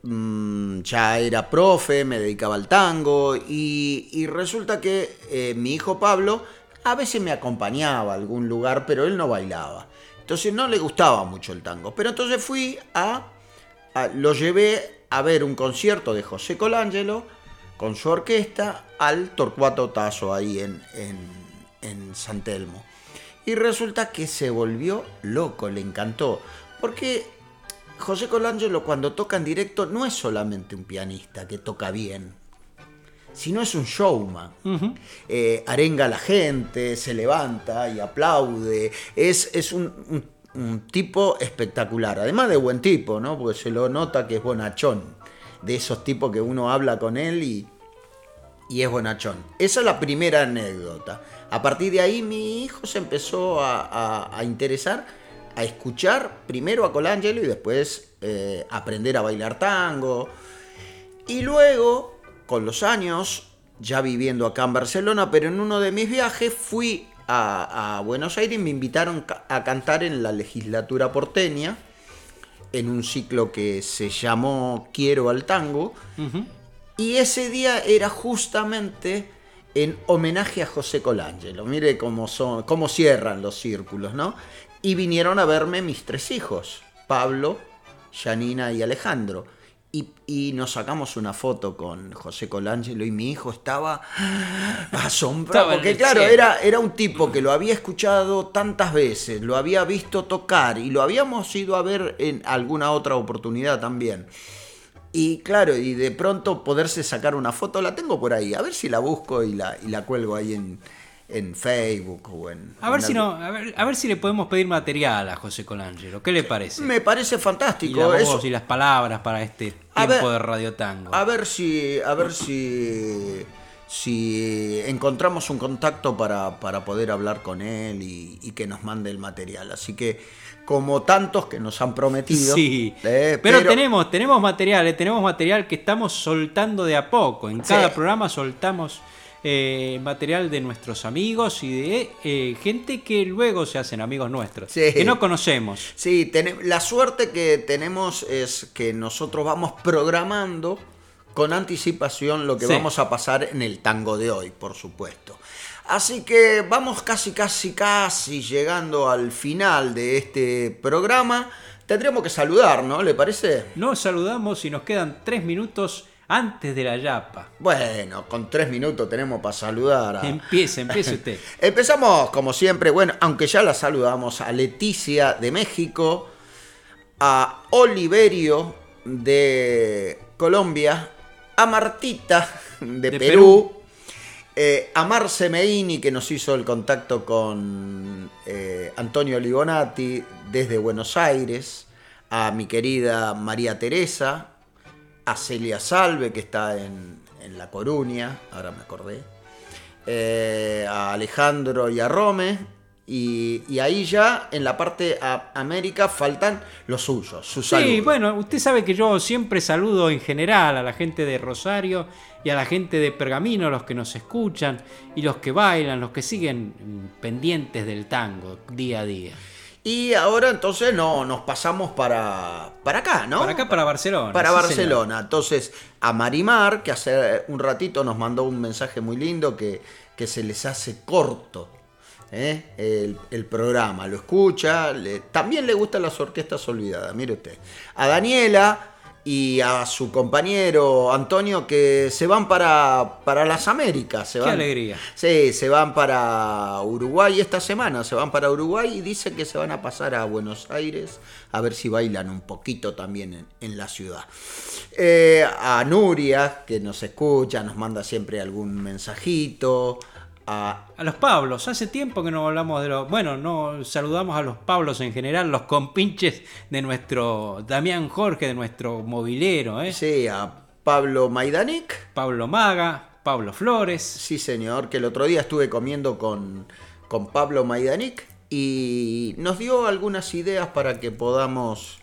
mm, ya era profe, me dedicaba al tango y, y resulta que eh, mi hijo Pablo a veces me acompañaba a algún lugar, pero él no bailaba. Entonces no le gustaba mucho el tango. Pero entonces fui a, a- lo llevé a ver un concierto de José Colangelo con su orquesta al Torcuato Tazo ahí en, en, en San Telmo. Y resulta que se volvió loco, le encantó. Porque José Colangelo cuando toca en directo no es solamente un pianista que toca bien, sino es un showman. Eh, arenga a la gente, se levanta y aplaude. Es, es un, un- un tipo espectacular, además de buen tipo, ¿no? Porque se lo nota que es bonachón. De esos tipos que uno habla con él y, y es bonachón. Esa es la primera anécdota. A partir de ahí mi hijo se empezó a, a- a interesar, a escuchar primero a Colangelo y después eh, aprender a bailar tango. Y luego, con los años, ya viviendo acá en Barcelona, pero en uno de mis viajes fui a, a Buenos Aires y me invitaron a cantar en la legislatura porteña, en un ciclo que se llamó Quiero al Tango. Y ese día era justamente en homenaje a José Colangelo. Mire cómo, son, cómo cierran los círculos, ¿no? Y vinieron a verme mis tres hijos, Pablo, Janina y Alejandro. Y, y nos sacamos una foto con José Colangelo y mi hijo estaba asombrado. Porque claro, era, era un tipo que lo había escuchado tantas veces, lo había visto tocar y lo habíamos ido a ver en alguna otra oportunidad también. Y claro, y de pronto poderse sacar una foto, la tengo por ahí, a ver si la busco y la, y la cuelgo ahí en, en Facebook o en... A ver, en si no, a, ver, a ver si le podemos pedir material a José Colangelo. ¿Qué le parece? Me parece y fantástico. la voz eso. y las palabras para este A tiempo ver, de Radio Tango. A ver si, a ver si, si encontramos un contacto para, para poder hablar con él y, y que nos mande el material. Así que, como tantos que nos han prometido. Sí, eh, pero, tenemos, tenemos material, eh, tenemos material que estamos soltando de a poco. En cada Sí. programa soltamos eh, material de nuestros amigos y de eh, gente que luego se hacen amigos nuestros, Sí. que no conocemos. Sí, la suerte que tenemos es que nosotros vamos programando con anticipación lo que Sí. vamos a pasar en el tango de hoy, por supuesto. Así que vamos casi, casi, casi llegando al final de este programa. Tendríamos que saludar, ¿no? ¿Le parece? Nos saludamos y nos quedan tres minutos antes de la yapa. Bueno, con tres minutos tenemos para saludar. A... Empiece, empiece usted. Empezamos, como siempre, bueno, aunque ya la saludamos, a Leticia de México, a Oliverio de Colombia, a Martita de, De Perú, eh, a Marce Meini, que nos hizo el contacto con eh, Antonio Libonati desde Buenos Aires, a mi querida María Teresa, a Celia Salve, que está en, en La Coruña, ahora me acordé, eh, a Alejandro y a Rome, y, y ahí ya en la parte a América faltan los suyos, sus Sí, saludos. bueno, usted sabe que yo siempre saludo en general a la gente de Rosario y a la gente de Pergamino, los que nos escuchan y los que bailan, los que siguen pendientes del tango día a día. Y ahora entonces no, nos pasamos para, para acá, ¿no? Para acá, para Barcelona. Para sí, Barcelona. Entonces, a Marimar, que hace un ratito nos mandó un mensaje muy lindo que, que se les hace corto ¿eh? el, el programa. Lo escucha, le- también le gustan las orquestas olvidadas, mire usted. A Daniela, y a su compañero Antonio que se van para, para las Américas. Se Qué van, alegría. Sí, se van para Uruguay esta semana, se van para Uruguay y dicen que se van a pasar a Buenos Aires a ver si bailan un poquito también en, en la ciudad. Eh, a Nuria, que nos escucha, nos manda siempre algún mensajito. A, A los Pablos, hace tiempo que no hablamos de los. Bueno, no saludamos a los Pablos en general, los compinches de nuestro Damián Jorge, de nuestro movilero, ¿eh? Sí, a Pablo Maidanic. Pablo Maga, Pablo Flores. Sí, señor, que el otro día estuve comiendo con, con Pablo Maidanic y nos dio algunas ideas para que podamos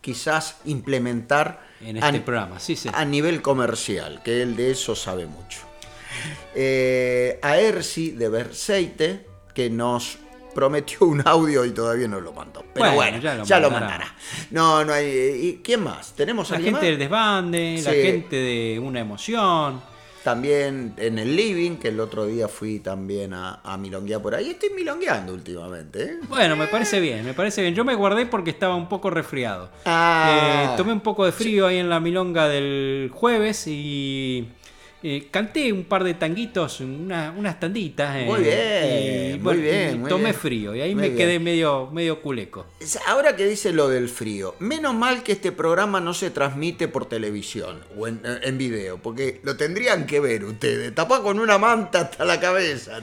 quizás implementar En este programa, sí, sí. a nivel comercial, que él de eso sabe mucho. Eh, a Ersi de Berseite, que nos prometió un audio y todavía no lo mandó. Pero bueno, Bueno, ya ya lo, lo mandará. No, no hay. ¿Y quién más? ¿Tenemos La gente más? del desbande, la gente de una emoción. También en el living, que el otro día fui también a, a milonguear por ahí. Estoy milongueando últimamente. ¿eh? Bueno, me parece bien, me parece bien. Yo me guardé porque estaba un poco resfriado. Ah. Eh, tomé un poco de frío ahí en la milonga del jueves y eh, canté un par de tanguitos, una- unas tanditas. eh, Muy bien, y, muy bueno, bien, muy tomé bien. frío y ahí Muy me bien. quedé medio, medio culeco. Ahora que dice lo del frío, menos mal que este programa no se transmite por televisión o en, en video, porque lo tendrían que ver ustedes. Tapá con una manta hasta la cabeza.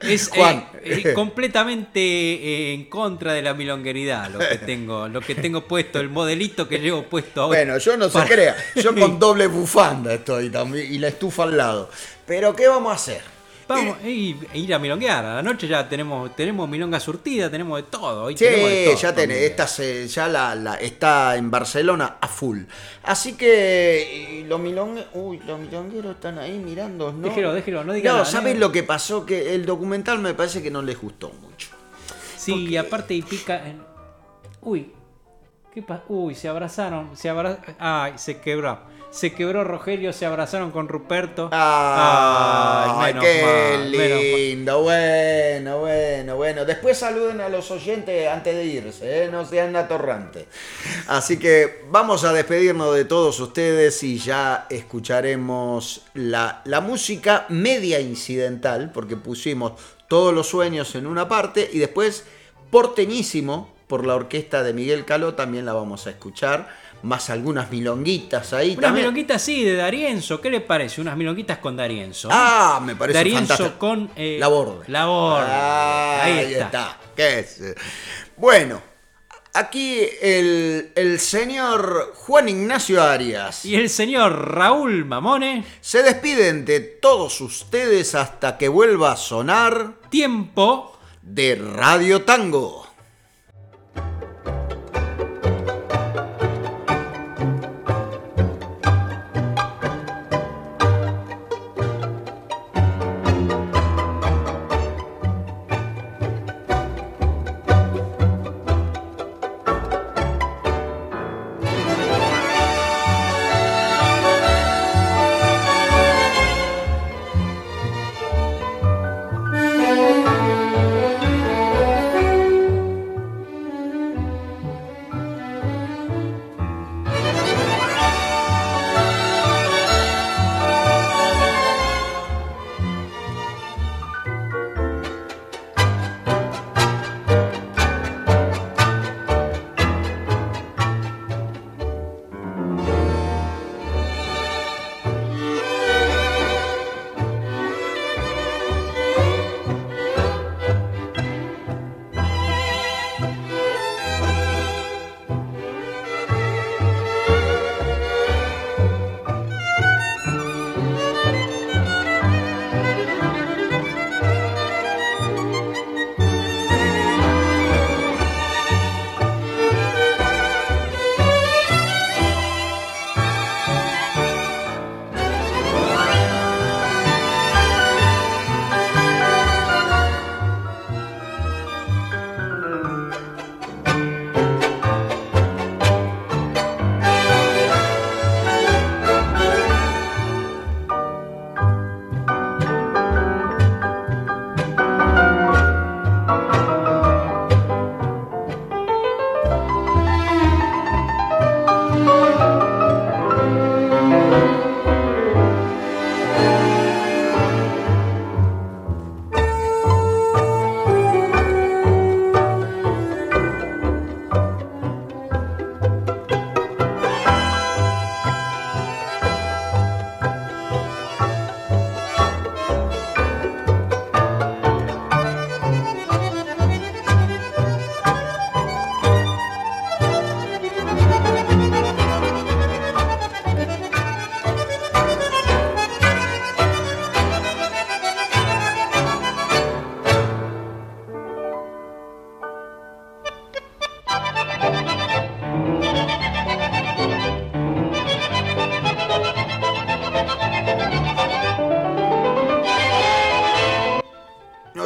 Es Juan. eh, eh, completamente eh, en contra de la milongueridad lo que tengo, lo que tengo puesto, el modelito que llevo puesto ahora. Bueno, yo no se crea, yo con doble bufanda estoy también y la estufa al lado. Pero ¿qué vamos a hacer? Vamos a ir, a milonguear. A la noche ya tenemos, tenemos milonga surtida, tenemos de todo. Hoy tenemos de Sí, todo, ya tenés, esta se- ya la, la- está en Barcelona a full. Así que los milongueros, uy, los milongueros están ahí mirando, ¿no? Déjelo, déjelo, no diga No, ¿sabes lo que pasó? Que el documental me parece que no les gustó mucho. Sí, y aparte y pica. en- Uy, ¿qué pasa? Uy, se abrazaron, se abra... Ay, se quebró. Se quebró Rogelio, se abrazaron con Ruperto. Ay, menos qué mal. lindo, bueno, bueno, bueno. Después saluden a los oyentes antes de irse, ¿eh? no sean atorrantes. Así que vamos a despedirnos de todos ustedes y ya escucharemos la, la música media incidental, porque pusimos todos los sueños en una parte y después porteñísimo por la orquesta de Miguel Caló también la vamos a escuchar, más algunas milonguitas ahí Unas también. milonguitas, sí, de Darienzo. ¿Qué le parece? Unas milonguitas con Darienzo. Ah, me parece Darienzo fantástico. con. eh, La Borde. La Borde. Ah, ahí, ahí está. está. ¿Qué es? Bueno, aquí el, el señor Juan Ignacio Arias. Y el señor Raúl Mamone. Se despiden de todos ustedes hasta que vuelva a sonar. Tiempo. De Radio Tango.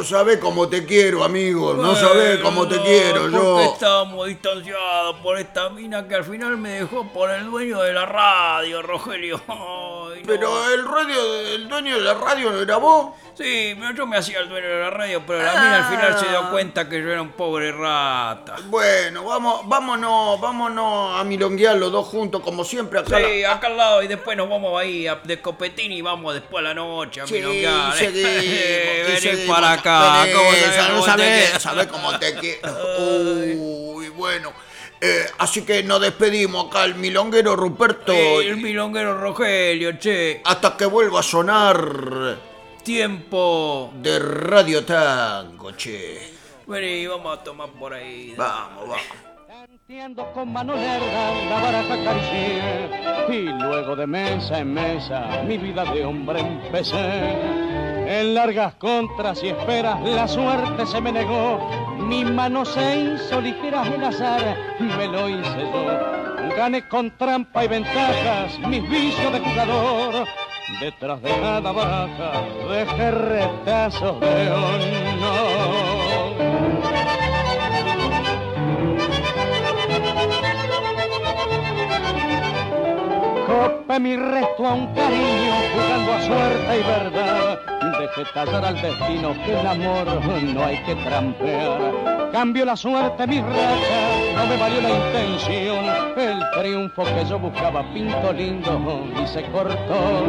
Sabe cómo te quiero, amigo. No sabe cómo te quiero yo. estábamos distanciados por esta mina que al final me dejó por el dueño de la radio, Rogelio. Ay, no. Pero el radio, el dueño de la radio no era vos. Sí, pero yo me hacía el dueño de la radio, pero la mina al final se dio cuenta que yo era un pobre rata. Bueno, vamos, vámonos, vámonos a milonguear los dos juntos, como siempre acá. Sí, acá al lado y después nos vamos ahí a- de copetín y vamos después a la noche a Sí, milonguear. y seguimos, y Vení seguimos. para acá. ¿cómo sabés no te sabés cómo te quiero. Uy, bueno. Eh, así que nos despedimos acá, el milonguero Ruperto. Sí, el milonguero Rogelio, che. Hasta que vuelva a sonar Tiempo. de Radio Tango, che. Vení, vamos a tomar por ahí. Vamos, vamos. Tanteando con mano larga la baraja acaricié y luego de mesa en mesa mi vida de hombre empecé. En largas contras y esperas la suerte se me negó, mi mano se hizo ligera el azar, me lo hice yo. Gané con trampa y ventajas mis vicios de jugador. Detrás de cada baraja dejé retazos de honor. Copé mi resto a un cariño, jugando a suerte y verdad. Dejé tallar al destino que el amor no hay que trampear. Cambio la suerte mi racha, no me valió la intención. El triunfo que yo buscaba pinto lindo y se cortó.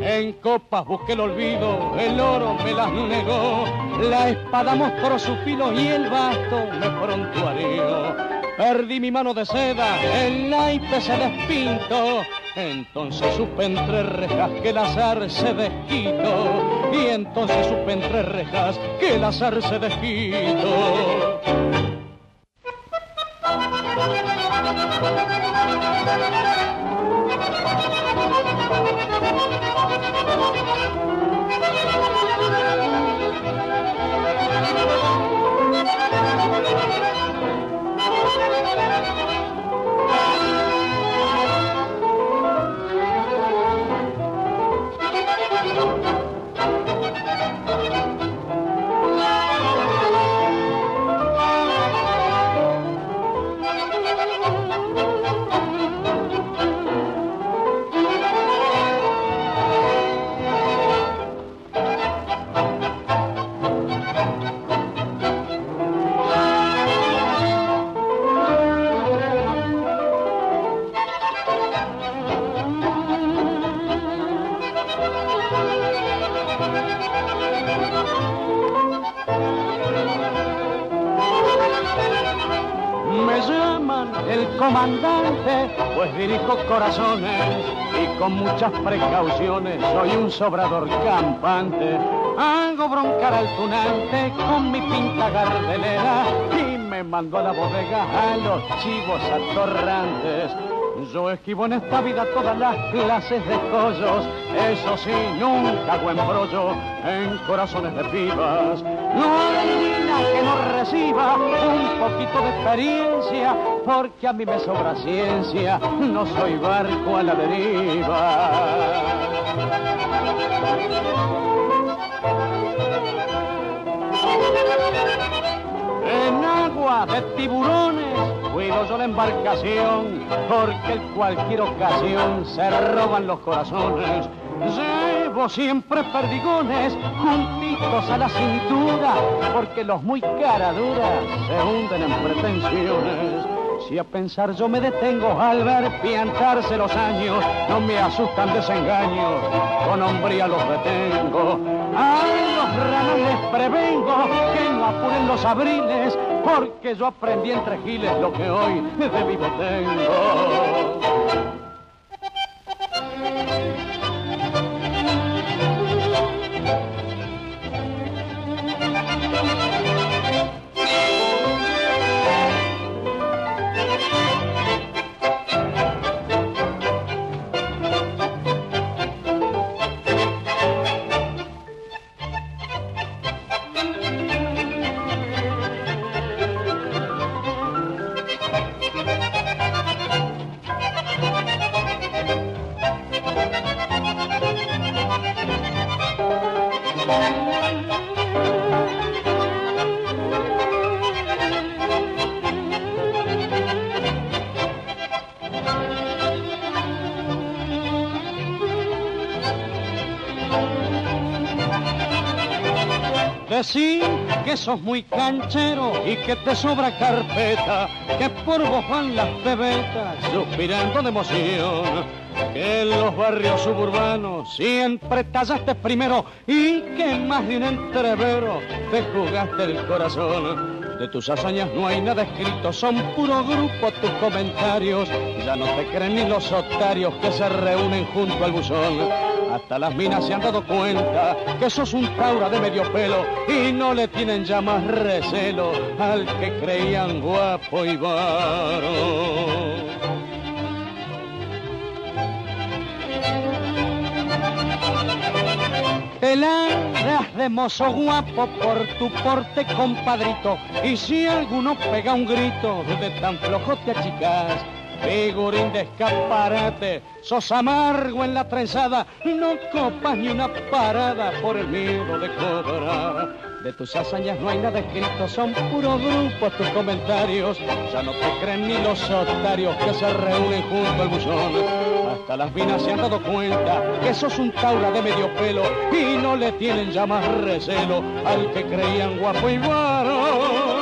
En copas busqué el olvido, el oro me las negó. La espada mostró su filo y el basto me prontuarió. Perdí mi mano de seda, el naipe se despintó. Entonces supe entre rejas que el azar se desquitó. Y entonces supe entre rejas que el azar se desquitó. Muchas precauciones soy un sobrador campante. Hago broncar al tunante con mi pinta gardelera y me mando a la bodega a los chivos atorrantes. Yo esquivo en esta vida todas las clases de collos, eso sí, nunca hago embrollo en corazones de pibas. No hay que no reciba un poquito de experiencia, porque a mí me sobra ciencia, no soy barco a la deriva. En agua de tiburones cuido yo la embarcación, porque en cualquier ocasión se roban los corazones. Llevo siempre perdigones juntitos a la cintura, porque los muy caraduras se hunden en pretensiones. Si a pensar yo me detengo al ver piantarse los años, no me asustan desengaños, con hombría los detengo. A los ranas les prevengo que no apuren los abriles, porque yo aprendí entre giles lo que hoy de vivo tengo. Sos muy canchero y que te sobra carpeta, que por vos van las bebetas suspirando de emoción. Que en los barrios suburbanos siempre tallaste primero y que más de un entrevero te jugaste el corazón. De tus hazañas no hay nada escrito, son puro grupo tus comentarios. Ya no te creen ni los otarios que se reúnen junto al buzón. Hasta las minas se han dado cuenta que sos un taura de medio pelo y no le tienen ya más recelo al que creían guapo y varón. Te largas de mozo guapo por tu porte, compadrito. Y si alguno pega un grito, de tan flojo te achicas. Figurín de escaparate, sos amargo en la trenzada, no copas ni una parada por el miedo de cobrar. De tus hazañas no hay nada escrito, son puro grupo tus comentarios. Ya no te creen ni los otarios que se reúnen junto al buzón. Hasta las minas se han dado cuenta que sos un taura de medio pelo y no le tienen ya más recelo al que creían guapo y varón.